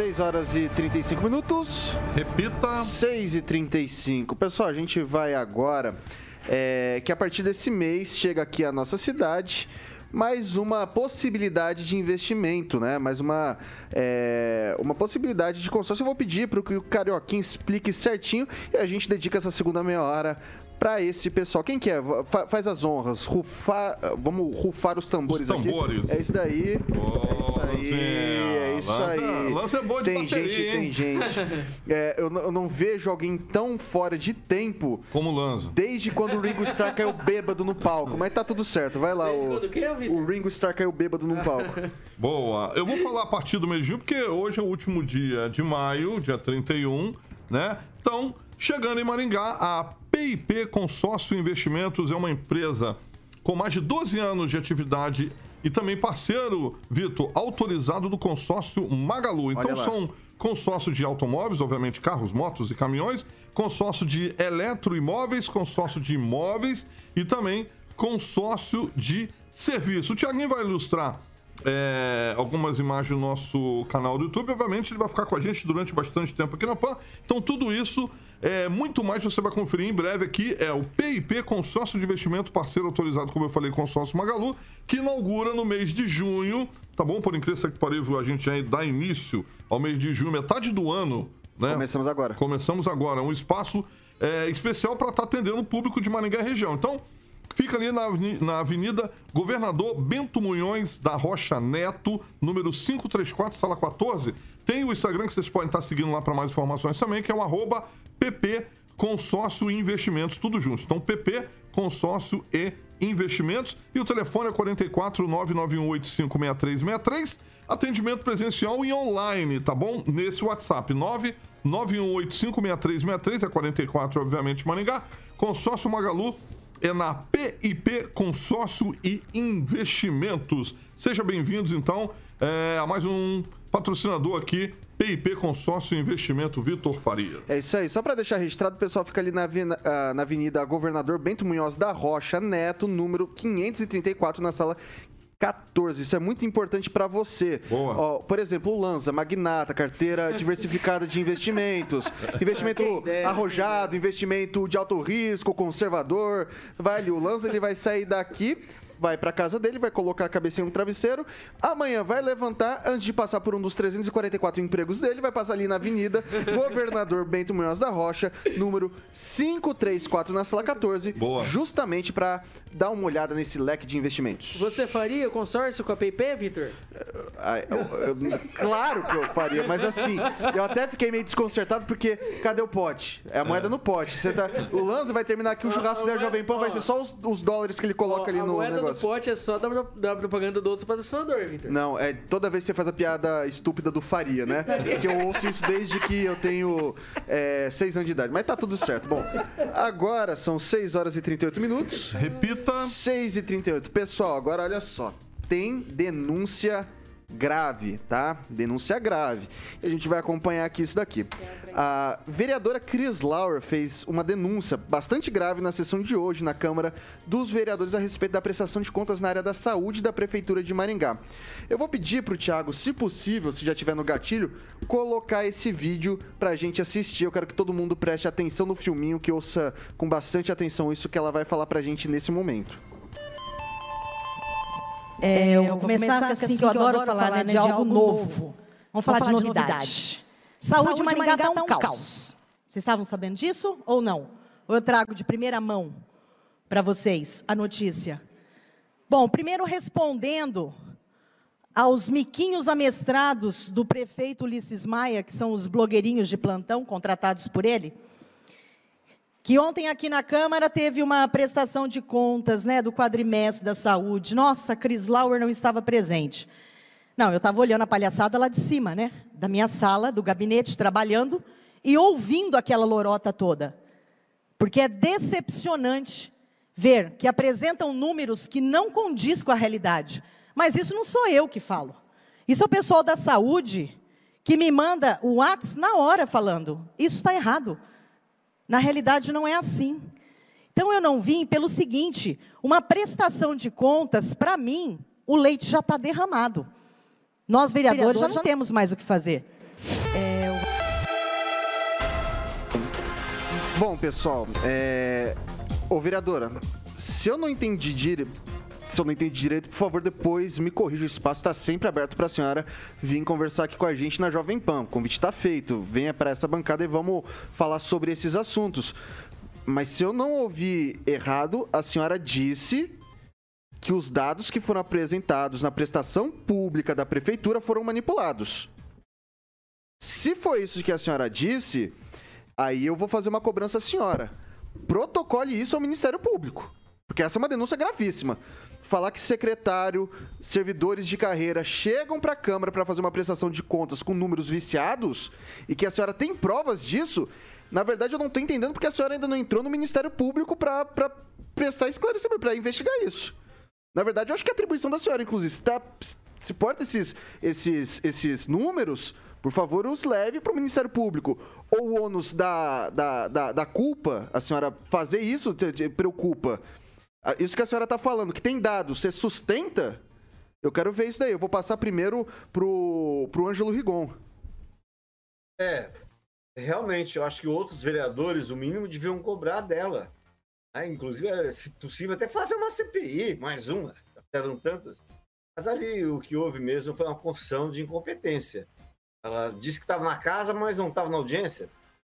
6 horas e 35 minutos. Repita. 6 e 35. Pessoal, a gente vai agora. é, que a partir desse mês chega aqui à nossa cidade mais uma possibilidade de investimento, né? Mais uma, é, uma possibilidade de consórcio. Eu vou pedir para que o Carioquinha explique certinho e a gente dedica essa segunda meia hora para esse pessoal. Quem que é? Fa- faz as honras. Rufar, vamos rufar os tambores, Os tambores. aqui. É isso daí. é isso aí. É isso Lança- aí. lança é boa de tem bateria, gente, hein? tem gente. É, eu, não- eu não vejo alguém tão fora de tempo como Lanza. Desde quando o Ringo Starr caiu bêbado no palco. Mas tá tudo certo. Vai lá. Desde O, quando o quê, Vitor? o Ringo Starr caiu bêbado no palco. Boa. Eu vou falar a partir do mês de junho, porque hoje é o último dia de maio, dia 31, né? Então, chegando em Maringá, a PIP Consórcio Investimentos é uma empresa com mais de 12 anos de atividade e também parceiro, Vitor, autorizado do consórcio Magalu. Então, são consórcio de automóveis, obviamente carros, motos e caminhões, consórcio de eletroimóveis, consórcio de imóveis e também consórcio de serviço. O Tiaguinho vai ilustrar é, algumas imagens no nosso canal do YouTube. Obviamente, ele vai ficar com a gente durante bastante tempo aqui na PAN. Então, tudo isso, é, muito mais você vai conferir em breve aqui. É o PIP Consórcio de Investimento Parceiro Autorizado, como eu falei, Consórcio Magalu, que inaugura no mês de junho, tá bom? Por incrível que pareça, a gente já dá início ao mês de junho, metade do ano, né? Começamos agora. Começamos agora. Um espaço é, especial para estar atendendo o público de Maringá região. Então, fica ali na, na Avenida Governador Bento Munhões da Rocha Neto, número 534, sala 14. Tem o Instagram que vocês podem estar seguindo lá para mais informações também, que é o arroba PP Consórcio e Investimentos, tudo junto. Então, PP Consórcio e Investimentos. E o telefone é 44 991856363. Atendimento presencial e online, tá bom? Nesse WhatsApp, 991856363, é 44, obviamente, Maringá. Consórcio Magalu é na PIP Consórcio e Investimentos. Sejam bem-vindos, então, é, a mais um patrocinador aqui, PIP Consórcio Investimento, Vitor Faria. É isso aí. Só para deixar registrado, o pessoal fica ali na, avena- ah, na Avenida Governador Bento Munhoz da Rocha Neto, número 534, na sala 14. Isso é muito importante para você. Boa. Ó, por exemplo, o Lanza, Magnata, carteira diversificada de investimentos, investimento arrojado, investimento de alto risco, conservador. Vai ali, o Lanza ele vai sair daqui. Vai para casa dele, vai colocar a cabecinha no travesseiro. Amanhã vai levantar, antes de passar por um dos 344 empregos dele, vai passar ali na Avenida Governador Bento Munhoz da Rocha, número 534, na sala 14. Boa. Justamente para dar uma olhada nesse leque de investimentos. Você faria o consórcio com a PIP, Vitor? Ah, claro que eu faria, mas assim, eu até fiquei meio desconcertado porque cadê o pote? É a moeda no pote. Você tá, o Lanza vai terminar aqui o churrasco da Jovem Pan, vai ser só os, os dólares que ele coloca Ó, ali a no moeda negócio. do pote é só da, da propaganda do outro patrocinador, Vitor. Não, é toda vez que você faz a piada estúpida do Faria, né? Porque eu ouço isso desde que eu tenho é, 6 anos de idade. Mas tá tudo certo. Bom, agora são 6 horas e 38 minutos. Repita. 6 e 38. Pessoal, agora olha só. Tem denúncia grave, tá? Denúncia grave. E a gente vai acompanhar aqui isso daqui. A vereadora Cris Lauer fez uma denúncia bastante grave na sessão de hoje na Câmara dos Vereadores a respeito da prestação de contas na área da saúde da Prefeitura de Maringá. Eu vou pedir pro Thiago, se possível, se já tiver no gatilho, colocar esse vídeo pra gente assistir. Eu quero que todo mundo preste atenção no filminho, que ouça com bastante atenção isso que ela vai falar pra gente nesse momento. É, eu vou começar assim, que eu adoro falar né, de algo novo. Vamos falar de novidade. Saúde em Maringá está um caos. Vocês estavam sabendo disso ou não? Ou eu trago de primeira mão para vocês a notícia? Bom, primeiro respondendo aos miquinhos amestrados do prefeito Ulisses Maia, que são os blogueirinhos de plantão contratados por ele, que ontem aqui na Câmara teve uma prestação de contas né, do quadrimestre da saúde. Nossa, Cris Lauer não estava presente. Não, eu estava olhando a palhaçada lá de cima, né? Da minha sala, do gabinete, trabalhando e ouvindo aquela lorota toda. Porque é decepcionante ver que apresentam números que não condiz com a realidade. Mas isso não sou eu que falo. Isso é o pessoal da saúde que me manda o WhatsApp na hora falando: isso está errado. Na realidade, não é assim. Então, eu não vim pelo seguinte: uma prestação de contas, para mim, o leite já está derramado. Nós, vereadores, já não temos mais o que fazer. É, Bom, pessoal, é... Ô, vereadora, se eu não entendi direito... Se eu não entendi direito, por favor, depois me corrija. O espaço está sempre aberto para a senhora vir conversar aqui com a gente na Jovem Pan. O convite está feito. Venha para essa bancada e vamos falar sobre esses assuntos. Mas se eu não ouvi errado, a senhora disse que os dados que foram apresentados na prestação pública da prefeitura foram manipulados. Se foi isso que a senhora disse, aí eu vou fazer uma cobrança à senhora. Protocole isso ao Ministério Público. Porque essa é uma denúncia gravíssima. Falar que secretário, servidores de carreira chegam para a Câmara para fazer uma prestação de contas com números viciados e que a senhora tem provas disso, na verdade eu não estou entendendo porque a senhora ainda não entrou no Ministério Público para prestar esclarecimento, para investigar isso. Na verdade, eu acho que é atribuição da senhora, inclusive. Se, tá, se porta esses, esses, esses números, por favor, os leve para o Ministério Público. Ou o ônus da, da, da, da culpa, a senhora fazer isso te, te preocupa. Ah, Isso que a senhora está falando, que tem dados, você sustenta? Eu quero ver isso daí. Eu vou passar primeiro pro, pro Ângelo Rigon. É, realmente, eu acho que outros vereadores, o mínimo, deviam cobrar dela. né? inclusive, é, se possível, até fazer uma CPI, mais uma, eram tantas. Mas ali o que houve mesmo foi uma confissão de incompetência. Ela disse que estava na casa, mas não estava na audiência.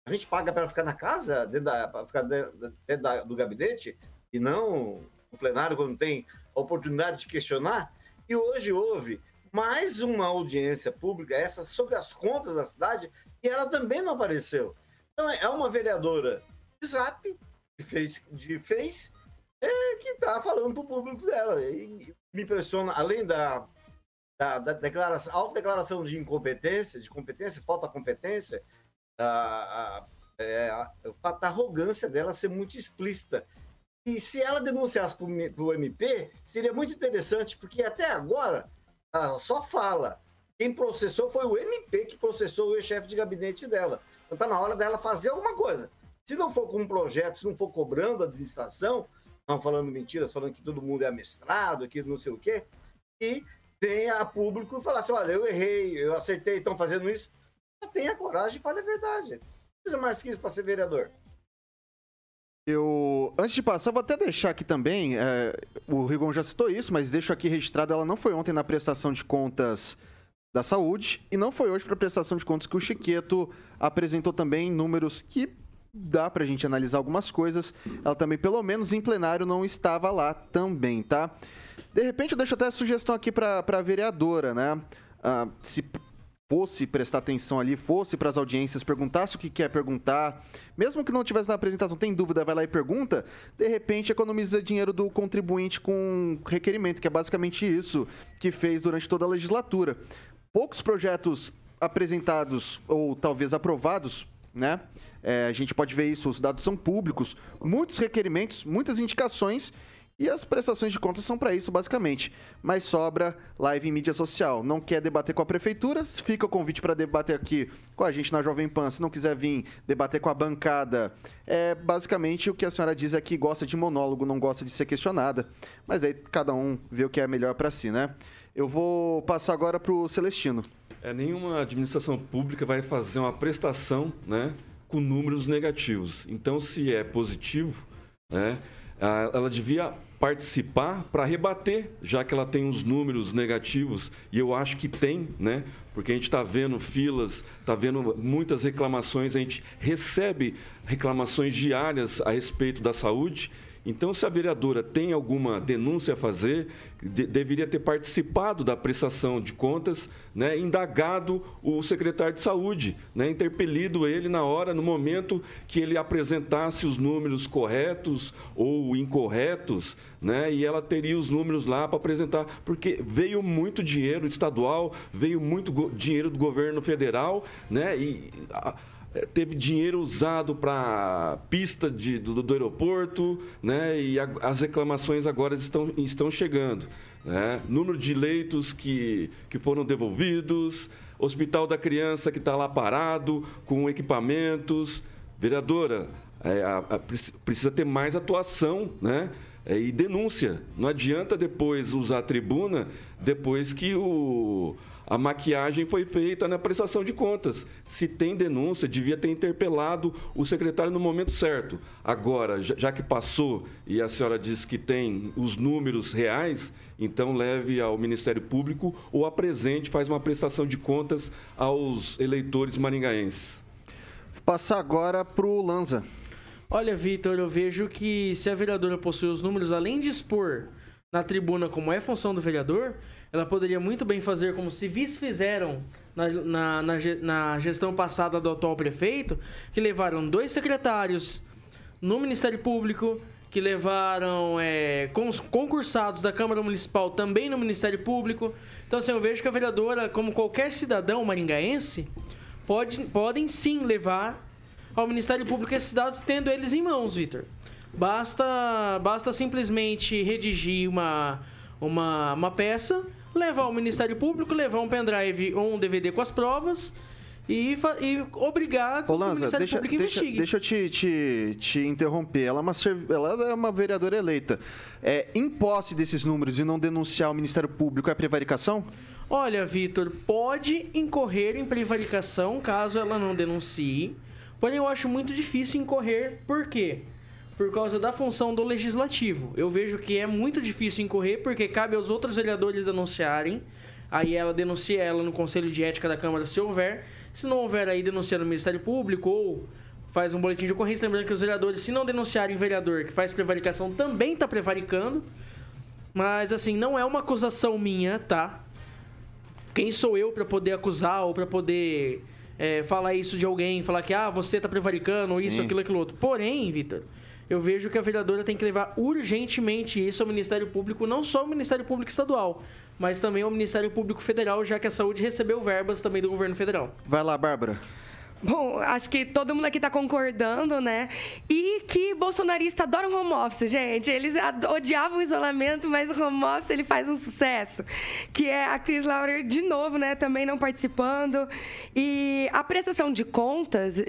A gente paga para ficar na casa, pra ficar dentro da- do gabinete, e não no plenário, quando tem a oportunidade de questionar. E hoje houve mais uma audiência pública, essa sobre as contas da cidade, e ela também não apareceu. Então é uma vereadora de Zap, que fez, de fez é, que está falando para o público dela. E me impressiona, além da, da, da declaração, autodeclaração de incompetência, de competência, falta competência, a, a, é, a, o da arrogância dela ser muito explícita. E se ela denunciasse para o MP, seria muito interessante, porque até agora ela só fala. Quem processou foi o MP que processou o ex-chefe de gabinete dela. Então está na hora dela fazer alguma coisa. Se não for com um projeto, se não for cobrando a administração, não falando mentiras, falando que todo mundo é amestrado, que não sei o quê, e venha a público e falar assim: olha, eu errei, eu acertei, estão fazendo isso. Só tenha coragem e fale a verdade. Não precisa mais que isso para ser vereador. Eu, antes de passar, vou até deixar aqui também, é, o Rigon já citou isso, mas deixo aqui registrado, ela não foi ontem na prestação de contas da saúde e não foi hoje para a prestação de contas que o Chiqueto apresentou também números que dá pra gente analisar algumas coisas. Ela também, pelo menos em plenário, não estava lá também, tá? De repente, eu deixo até a sugestão aqui para a vereadora, né? Ah, se fosse prestar atenção ali, fosse para as audiências, perguntasse o que quer perguntar, mesmo que não tivesse na apresentação, tem dúvida, vai lá e pergunta, de repente economiza dinheiro do contribuinte com requerimento, que é basicamente isso que fez durante toda a legislatura. Poucos projetos apresentados ou talvez aprovados, né? É, a gente pode ver isso, os dados são públicos, muitos requerimentos, muitas indicações e as prestações de contas são para isso, basicamente. Mas sobra live em mídia social. Não quer debater com a prefeitura? Fica o convite para debater aqui com a gente na Jovem Pan. Se não quiser vir debater com a bancada, é basicamente o que a senhora diz é que gosta de monólogo, não gosta de ser questionada. Mas aí cada um vê o que é melhor para si, né? Eu vou passar agora para o Celestino. É, nenhuma administração pública vai fazer uma prestação né, com números negativos. Então, se é positivo, né, ela devia participar para rebater, já que ela tem os números negativos, e eu acho que tem, né? Porque a gente está vendo filas, está vendo muitas reclamações, a gente recebe reclamações diárias a respeito da saúde. Então, se a vereadora tem alguma denúncia a fazer, de- deveria ter participado da prestação de contas, né, indagado o secretário de saúde, né, interpelido ele na hora, no momento que ele apresentasse os números corretos ou incorretos, né, e ela teria os números lá para apresentar, porque veio muito dinheiro estadual, veio muito dinheiro do governo federal, né, e a- teve dinheiro usado para pista de- do, do aeroporto, né? E a- as reclamações agora estão, estão chegando. Né? Número de leitos que, que foram devolvidos, hospital da criança que está lá parado, com equipamentos. Vereadora, é, a- a- preci- precisa ter mais atuação, né? É, e denúncia. Não adianta depois usar a tribuna depois que o, A maquiagem foi feita na prestação de contas. Se tem denúncia, devia ter interpelado o secretário no momento certo. Agora, já que passou e a senhora diz que tem os números reais, então leve ao Ministério Público ou apresente, faz uma prestação de contas aos eleitores maringaenses. Passar agora para o Lanza. Olha, Vitor, eu vejo que se a vereadora possui os números, além de expor na tribuna como é função do vereador, ela poderia muito bem fazer como civis fizeram na, na, na, na gestão passada do atual prefeito, que levaram dois secretários no Ministério Público, que levaram é, concursados da Câmara Municipal também no Ministério Público. Então, assim, eu vejo que a vereadora, como qualquer cidadão maringaense, pode, podem sim levar ao Ministério Público esses dados, tendo eles em mãos, Vitor. Basta, basta simplesmente redigir uma, uma, uma peça, levar ao Ministério Público, levar um pendrive ou um DVD com as provas e, e obrigar que Ô, o Lanza, Ministério deixa, Público deixa, investigue. deixa eu te, te, te interromper. Ela é, uma, ela é uma vereadora eleita. É, em posse desses números e não denunciar o Ministério Público é prevaricação? Olha, Vitor, pode incorrer em prevaricação caso ela não denuncie. Porém, eu acho muito difícil incorrer. Por quê? Por causa da função do legislativo. Eu vejo que é muito difícil incorrer porque cabe aos outros vereadores denunciarem. Aí ela denuncia ela no Conselho de Ética da Câmara se houver. Se não houver, aí denuncia no Ministério Público ou faz um boletim de ocorrência. Lembrando que os vereadores, se não denunciarem vereador que faz prevaricação, também está prevaricando. Mas, assim, não é uma acusação minha, tá? Quem sou eu para poder acusar ou para poder é, falar isso de alguém, falar que ah, você tá prevaricando, ou isso, Sim. aquilo, aquilo outro. Porém, Vitor, eu vejo que a vereadora tem que levar urgentemente isso ao Ministério Público, não só ao Ministério Público Estadual, mas também ao Ministério Público Federal, já que a saúde recebeu verbas também do governo federal. Vai lá, Bárbara. Bom, acho que todo mundo aqui tá concordando, né? E que bolsonarista adora o home office, gente. Eles odiavam o isolamento, mas o home office ele faz um sucesso. Que é a Cris Laurer, de novo, né? Também não participando. E a prestação de contas,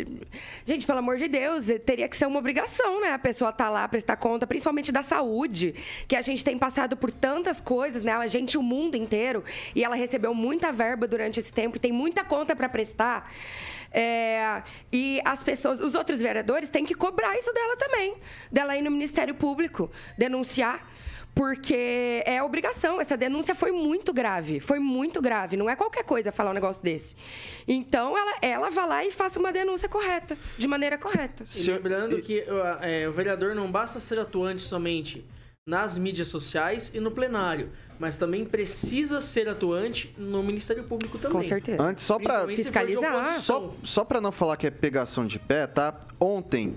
gente, pelo amor de Deus, teria que ser uma obrigação, né? A pessoa tá lá prestar conta, principalmente da saúde, que a gente tem passado por tantas coisas, né? A gente, o mundo inteiro. E ela recebeu muita verba durante esse tempo e tem muita conta para prestar. É, e as pessoas, os outros vereadores têm que cobrar isso dela também, dela ir no Ministério Público denunciar, porque é obrigação. Essa denúncia foi muito grave, foi muito grave. Não é qualquer coisa falar um negócio desse. Então ela, ela vá lá e faça uma denúncia correta, de maneira correta. Lembrando que é, o vereador não basta ser atuante somente nas mídias sociais e no plenário, mas também precisa ser atuante no Ministério Público também. Antes, só para oposição. Só, só para não falar que é pegação de pé, tá? Ontem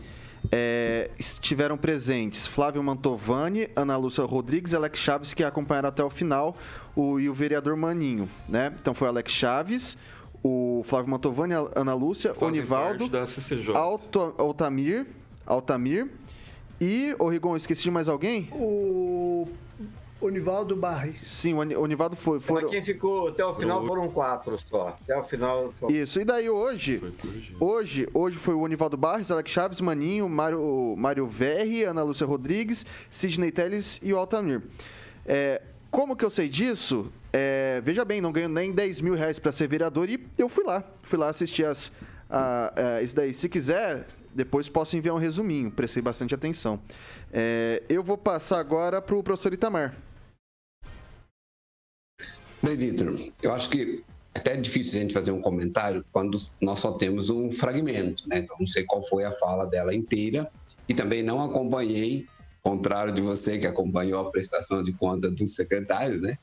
é, estiveram presentes Flávio Mantovani, Ana Lúcia Rodrigues e Alex Chaves, que acompanharam até o final, o, e o vereador Maninho, né? Então foi o Alex Chaves, o Flávio Mantovani, a Ana Lúcia, Fazem Onivaldo, parte da CCJ. Alto, Altamir, Altamir e, ô Rigon, esqueci de mais alguém? O Onivaldo Barres. Sim, o Oni- Onivaldo foi. Foram... Mas quem ficou até o final foram quatro só. Até o final foram... Isso, e daí hoje, hoje, hoje foi o Onivaldo Barres, Alex Chaves, Maninho, Mário, Mário Verri, Ana Lúcia Rodrigues, Sidney Teles e o Altamir. É, como que eu sei disso? É, veja bem, não ganho nem 10 mil reais para ser vereador e eu fui lá. Fui lá assistir as, a, a, isso daí. Se quiser, depois posso enviar um resuminho, prestei bastante atenção. É, eu vou passar agora para o professor Itamar. Bem, Vitor, eu acho que é até difícil a gente fazer um comentário quando nós só temos um fragmento, né? Então não sei qual foi a fala dela inteira e também não acompanhei, contrário de você que acompanhou a prestação de conta dos secretários, né?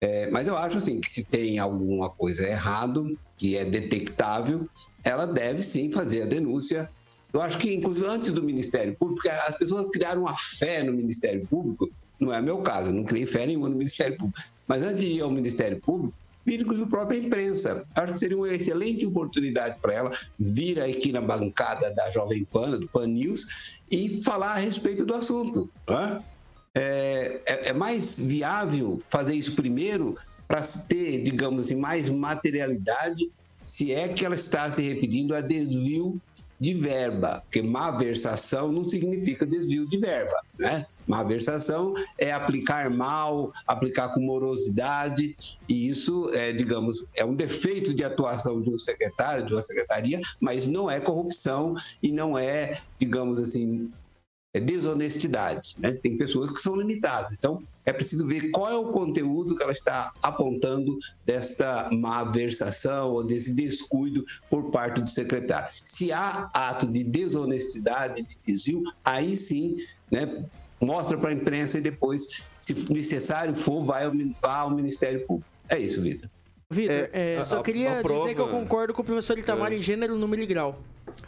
É, mas eu acho assim que se tem alguma coisa errado que é detectável, ela deve sim fazer a denúncia. Eu acho que inclusive antes do Ministério Público, as pessoas criaram uma fé no Ministério Público. Não é meu caso, não criei fé nenhuma no Ministério Público. Mas antes de ir ao Ministério Público, vir inclusive a própria imprensa. Acho que seria uma excelente oportunidade para ela vir aqui na bancada da Jovem Pan, do Pan News, e falar a respeito do assunto. né? É, é- é mais viável fazer isso primeiro para ter, digamos assim, mais materialidade, se é que ela está se referindo a desvio de verba, porque malversação não significa desvio de verba, né? malversação é aplicar mal, aplicar com morosidade, e isso é, digamos, é um defeito de atuação de um secretário, de uma secretaria, mas não é corrupção e não é, digamos assim, desonestidade. Né? Tem pessoas que são limitadas. Então, é preciso ver qual é o conteúdo que ela está apontando desta malversação ou desse descuido por parte do secretário. Se há ato de desonestidade, de desvio, aí sim, né, mostra para a imprensa e depois, se necessário for, vai ao, vai ao Ministério Público. É isso, Vitor. Vitor, é, só a- queria a dizer prova- que eu concordo com o professor Itamar É. em gênero, número e grau.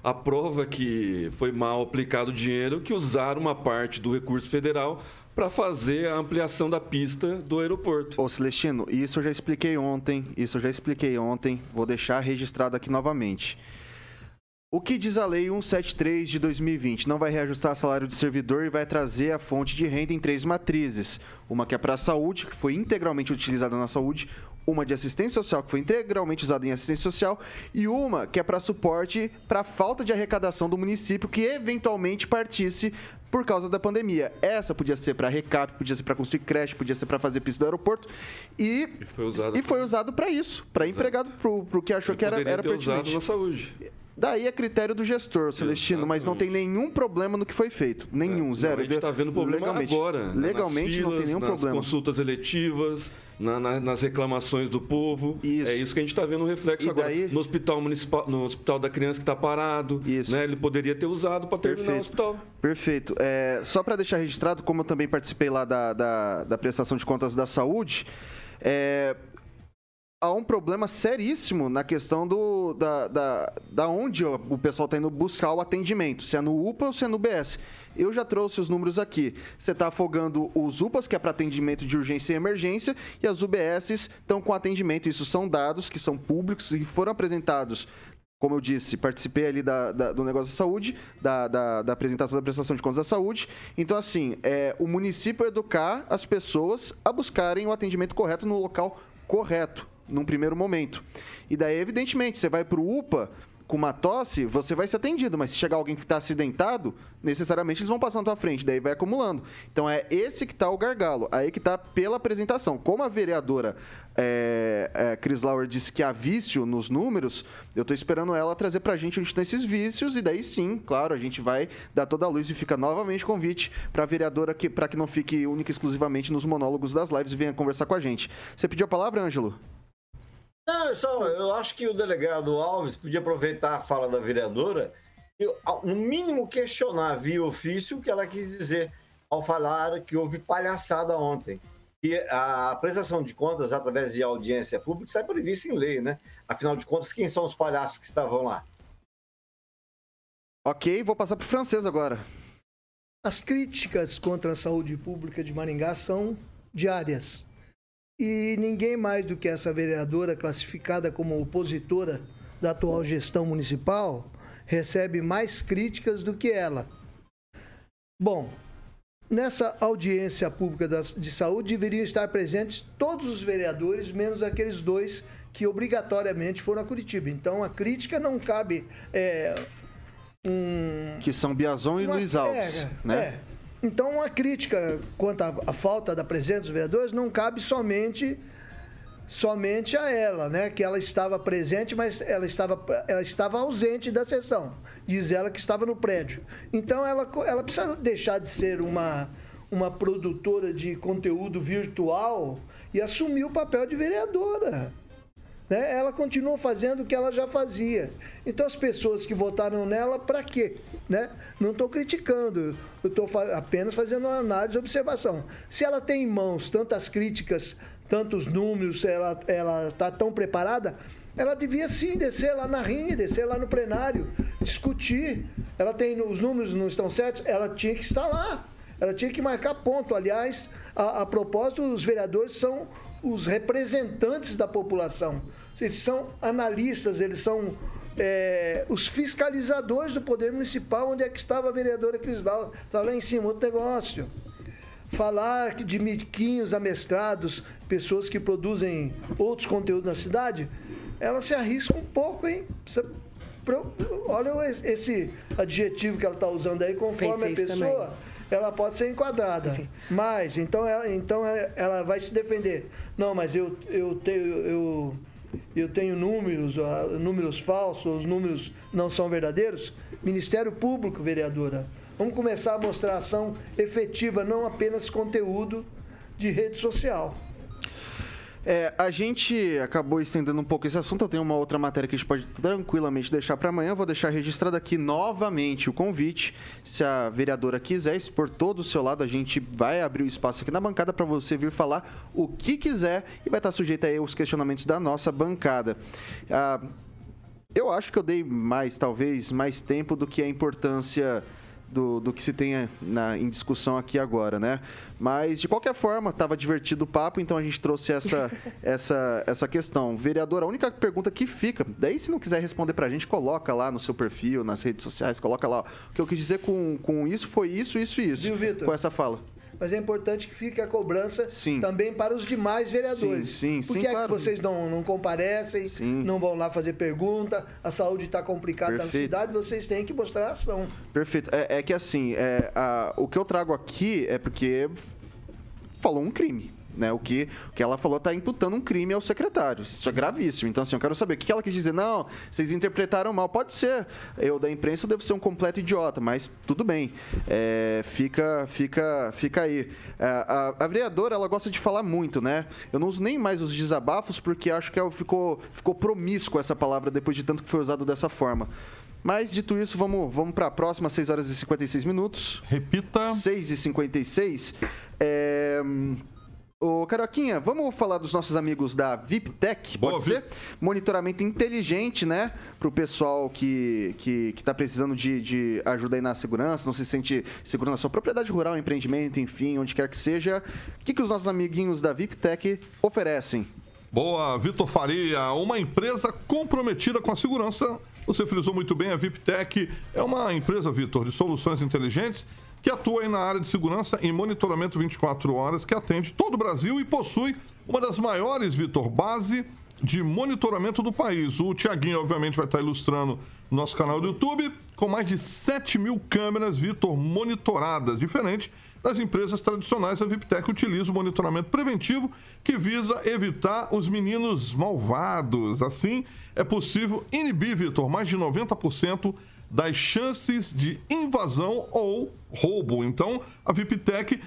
A prova que foi mal aplicado o dinheiro, que usaram uma parte do recurso federal para fazer a ampliação da pista do aeroporto. Ô, Celestino, isso eu já expliquei ontem, isso eu já expliquei ontem, vou deixar registrado aqui novamente. O que diz a Lei 173 de 2020? Não vai reajustar salário de servidor e vai trazer a fonte de renda em três matrizes. Uma que é para a saúde, que foi integralmente utilizada na saúde, uma de assistência social, que foi integralmente usada em assistência social, e uma que é para suporte para falta de arrecadação do município que eventualmente partisse por causa da pandemia. Essa podia ser para recap, podia ser para construir creche, podia ser para fazer pista do aeroporto e foi usado e foi usado para isso, para empregado pro, pro que achou que era, era ter usado pertinente. na saúde. Daí é critério do gestor, Celestino, mas não tem nenhum problema no que foi feito. Nenhum, zero. É, Não, a gente está vendo problema legalmente. agora. né? Legalmente nas não tem filas, nenhum nas problema. consultas eletivas, na- na- nas reclamações do povo. É isso que a gente está vendo um reflexo E agora. daí- No hospital municipal, no hospital da criança que está parado. Né? Ele poderia ter usado para terminar o Perfeito. hospital. Perfeito. É, só para deixar registrado, como eu também participei lá da, da, da prestação de contas da saúde, é, há um problema seríssimo na questão do, da, da, da onde o pessoal está indo buscar o atendimento, se é no UPA ou se é no BS. Eu já trouxe os números aqui. Você está afogando os UPAs, que é para atendimento de urgência e emergência, e as UBSs estão com atendimento. Isso são dados que são públicos e foram apresentados como eu disse, participei ali da- da- do negócio da saúde, da, da- da apresentação da prestação de contas da saúde. Então, assim, é, o município educar as pessoas a buscarem o atendimento correto no local correto, num primeiro momento. E daí, evidentemente, você vai para o UPA com uma tosse, você vai ser atendido, mas se chegar alguém que está acidentado, necessariamente eles vão passar na tua frente, daí vai acumulando. Então é esse que está o gargalo, aí que está pela apresentação. Como a vereadora é, é, Cris Lauer disse que há vício nos números, eu estou esperando ela trazer para a gente onde estão esses vícios, e daí sim, claro, a gente vai dar toda a luz e fica novamente convite para a vereadora que, para que não fique única e exclusivamente nos monólogos das lives e venha conversar com a gente. Você pediu a palavra, Ângelo? Não, eu só, eu acho que o delegado Alves podia aproveitar a fala da vereadora e, no mínimo, questionar via ofício o que ela quis dizer ao falar que houve palhaçada ontem. E a prestação de contas através de audiência pública está prevista em lei, né? Afinal de contas, quem são os palhaços que estavam lá? Ok, vou passar para o francês agora. As críticas contra a saúde pública de Maringá são diárias. E ninguém mais do que essa vereadora classificada como opositora da atual gestão municipal recebe mais críticas do que ela. Bom, nessa audiência pública de saúde deveriam estar presentes todos os vereadores, menos aqueles dois que obrigatoriamente foram a Curitiba. Então a crítica não cabe é, um, Que são Biazon e Luiz Alves, né? é. Então, a crítica quanto à, falta da presença dos vereadores não cabe somente somente a ela, né? Que ela estava presente, mas ela estava, ela estava ausente da sessão. Diz ela que estava no prédio. Então, ela, ela precisa deixar de ser uma, uma produtora de conteúdo virtual e assumir o papel de vereadora né? Ela continua fazendo o que ela já fazia. Então as pessoas que votaram nela, para quê? Né? Não estou criticando, estou apenas fazendo uma análise observação. Se ela tem em mãos tantas críticas, tantos números, ela ela está tão preparada, ela devia sim descer lá na rinha, descer lá no plenário, discutir. Ela tem os números não estão certos, ela tinha que estar lá. Ela tinha que marcar ponto. Aliás, a, a propósito, os vereadores são os representantes da população. Eles são analistas, eles são é, os fiscalizadores do poder municipal. Onde é que estava a vereadora Crisdal? Estava lá em cima, outro negócio. Falar de miquinhos amestrados, pessoas que produzem outros conteúdos na cidade, ela se arrisca um pouco, hein? Precisa Olha esse adjetivo que ela está usando aí, conforme Pensei a pessoa. também. Ela pode ser enquadrada. Mas, então ela, então ela- ela vai se defender. Não, mas eu, eu, tenho, eu, eu tenho números, ah, números falsos, os números não são verdadeiros. Ministério Público, vereadora. Vamos começar a mostrar ação efetiva, não apenas conteúdo de rede social. É, a gente acabou estendendo um pouco esse assunto. Tenho uma outra matéria que a gente pode tranquilamente deixar para amanhã. Vou deixar registrado aqui novamente o convite. Se a vereadora quiser expor todo o seu lado, a gente vai abrir o espaço aqui na bancada para você vir falar o que quiser e vai estar sujeito aí aos questionamentos da nossa bancada. Ah, eu acho que eu dei mais, talvez, mais tempo do que a importância do, do que se tenha na, em discussão aqui agora, né? Mas, de qualquer forma, estava divertido o papo, então a gente trouxe essa, essa, essa questão. Vereador, a única pergunta que fica, daí se não quiser responder pra gente, coloca lá no seu perfil, nas redes sociais, coloca lá. ó, O que eu quis dizer com, com isso foi isso, isso e isso. Viu, Vitor? Com essa fala. Mas é importante que fique a cobrança também para os demais vereadores. Sim, sim, Por sim, que é claro. que vocês não, não comparecem, não vão lá fazer pergunta, a saúde está complicada na Perfeito. cidade, vocês têm que mostrar ação. Perfeito. É, é que assim, é, a- o que eu trago aqui é porque falou um crime. Né, o, que, o que ela falou está imputando um crime ao secretário. Isso é gravíssimo. Então, assim, eu quero saber o que ela quis dizer. Não, vocês interpretaram mal. Pode ser. Eu, da imprensa, eu devo ser um completo idiota, mas tudo bem. É, fica, fica, fica aí. É, a, a vereadora, ela gosta de falar muito, né? Eu não uso nem mais os desabafos, porque acho que ela ficou, ficou promíscua essa palavra depois de tanto que foi usado dessa forma. Mas, dito isso, vamos, vamos para a próxima, 6 horas e 56 minutos. Repita. 6 e 56. É... Ô, Caroquinha, vamos falar dos nossos amigos da VIPTech, pode ser? Monitoramento inteligente, né? Para o pessoal que, que, que tá precisando de, de ajuda aí na segurança, não se sente seguro na sua propriedade rural, empreendimento, enfim, onde quer que seja. O que, que os nossos amiguinhos da VIPTech oferecem? Boa, Vitor Faria, uma empresa comprometida com a segurança. Você frisou muito bem, a VIPTech é uma empresa, Vitor, de soluções inteligentes que atua aí na área de segurança em monitoramento 24 horas, que atende todo o Brasil e possui uma das maiores, Vitor, base de monitoramento do país. O Tiaguinho, obviamente, vai estar ilustrando no nosso canal do YouTube, com mais de 7 mil câmeras, Vitor, monitoradas, diferente das empresas tradicionais. A VIPTech utiliza o monitoramento preventivo que visa evitar os meninos malvados. Assim, é possível inibir, Vitor, mais de 90% das chances de invasão ou roubo. Então, a VIPTech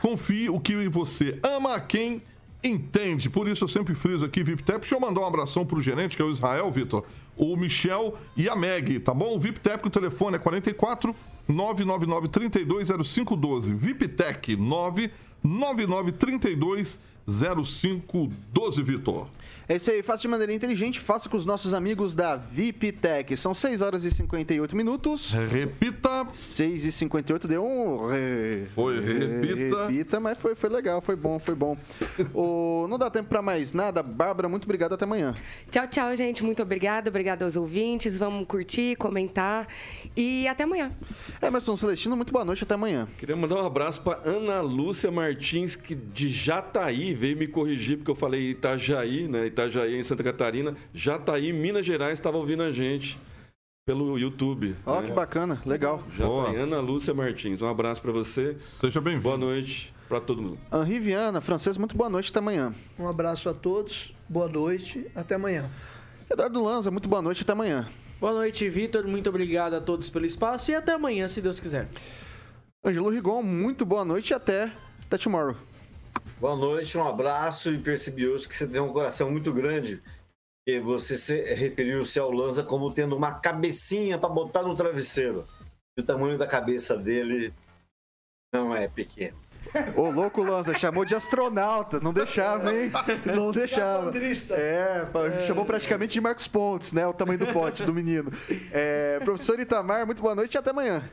confie o que você ama a quem entende. Por isso eu sempre friso aqui, VIPTEP. Deixa eu mandar um abração pro gerente, que é o Israel, Vitor, o Michel e a Meg, tá bom? O VIPTEP, o telefone é 44 999 320512. VIPTEC 999 32 0512, Vitor. É isso aí, faça de maneira inteligente, faça com os nossos amigos da VIPTech. São 6 horas e 58 minutos. Repita. 6 e 58 deu um. re- Foi, repita. Repita, mas foi, foi legal, foi bom, foi bom. o, não dá tempo pra mais nada. Bárbara, muito obrigado, até amanhã. Tchau, tchau, gente. Muito obrigada. Obrigada aos ouvintes. Vamos curtir, comentar. E até amanhã. Emerson Celestino, muito boa noite, até amanhã. Queria mandar um abraço para Ana Lúcia Martins, que de Jataí veio me corrigir, porque eu falei Itajaí, né? Itajaí em Santa Catarina. Jataí, Minas Gerais, estava ouvindo a gente pelo YouTube. Ó, né? que bacana, legal. Jataí, Ana Lúcia Martins. Um abraço para você. Seja bem-vindo. Boa noite para todo mundo. Henri Viana, francês, muito boa noite, até amanhã. Um abraço a todos, boa noite, até amanhã. Eduardo Lanza, muito boa noite, até amanhã. Boa noite, Vitor. Muito obrigado a todos pelo espaço e até amanhã, se Deus quiser. Ângelo Rigon, muito boa noite e até, até tomorrow. Boa noite, um abraço e percebi hoje que você tem um coração muito grande. E você se referiu-se ao Lanza como tendo uma cabecinha para botar no travesseiro. E o tamanho da cabeça dele não é pequeno. Ô, louco, Lanza, chamou de astronauta, não deixava, hein? Não deixava. É, pá, chamou praticamente de Marcos Pontes, né? O tamanho do pote do menino. É, professor Itamar, muito boa noite e até amanhã.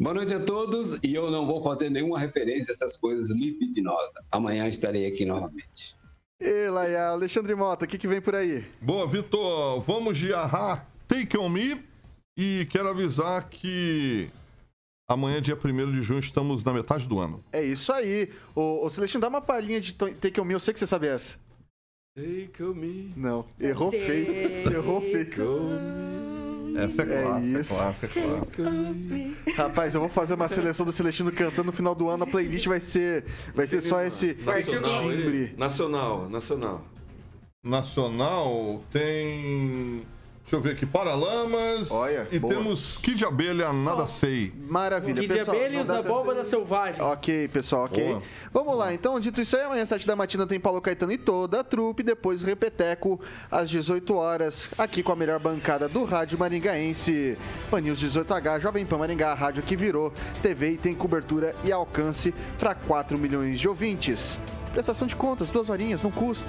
Boa noite a todos e eu não vou fazer nenhuma referência a essas coisas libidinosas. Amanhã estarei aqui novamente. E Laia, Alexandre Mota, o que, que vem por aí? Boa, Vitor, vamos de Ahá, Take On Me. E quero avisar que amanhã, dia 1 de junho, estamos na metade do ano. É isso aí. Ô, ô Celestino, dá uma palhinha de Take On Me, eu sei que você sabe essa. Take On Me. Não, errou Take feio. Errou feio. Essa é clássica, é isso. clássica, é clássica. Rapaz, eu vou fazer uma seleção do Celestino cantando no final do ano. A playlist vai ser, vai ser só esse, esse Nacional, timbre. Nacional, nacional. Nacional tem. Deixa eu ver aqui, Paralamas. Olha, E boa. temos Kid Abelha, Nada Sei. Maravilha, Kid pessoal. Abelha e os abóboras selvagens. Ok, pessoal, ok. Boa. Vamos lá, então, dito isso aí, amanhã às 7 da matina tem Paulo Caetano e toda a trupe, depois Repeteco às 18 horas, aqui com a melhor bancada do rádio maringaense. Pan News 18H, Jovem Pan Maringá, a rádio que virou TV e tem cobertura e alcance para 4 milhões de ouvintes. Prestação de contas, duas horinhas, não custa.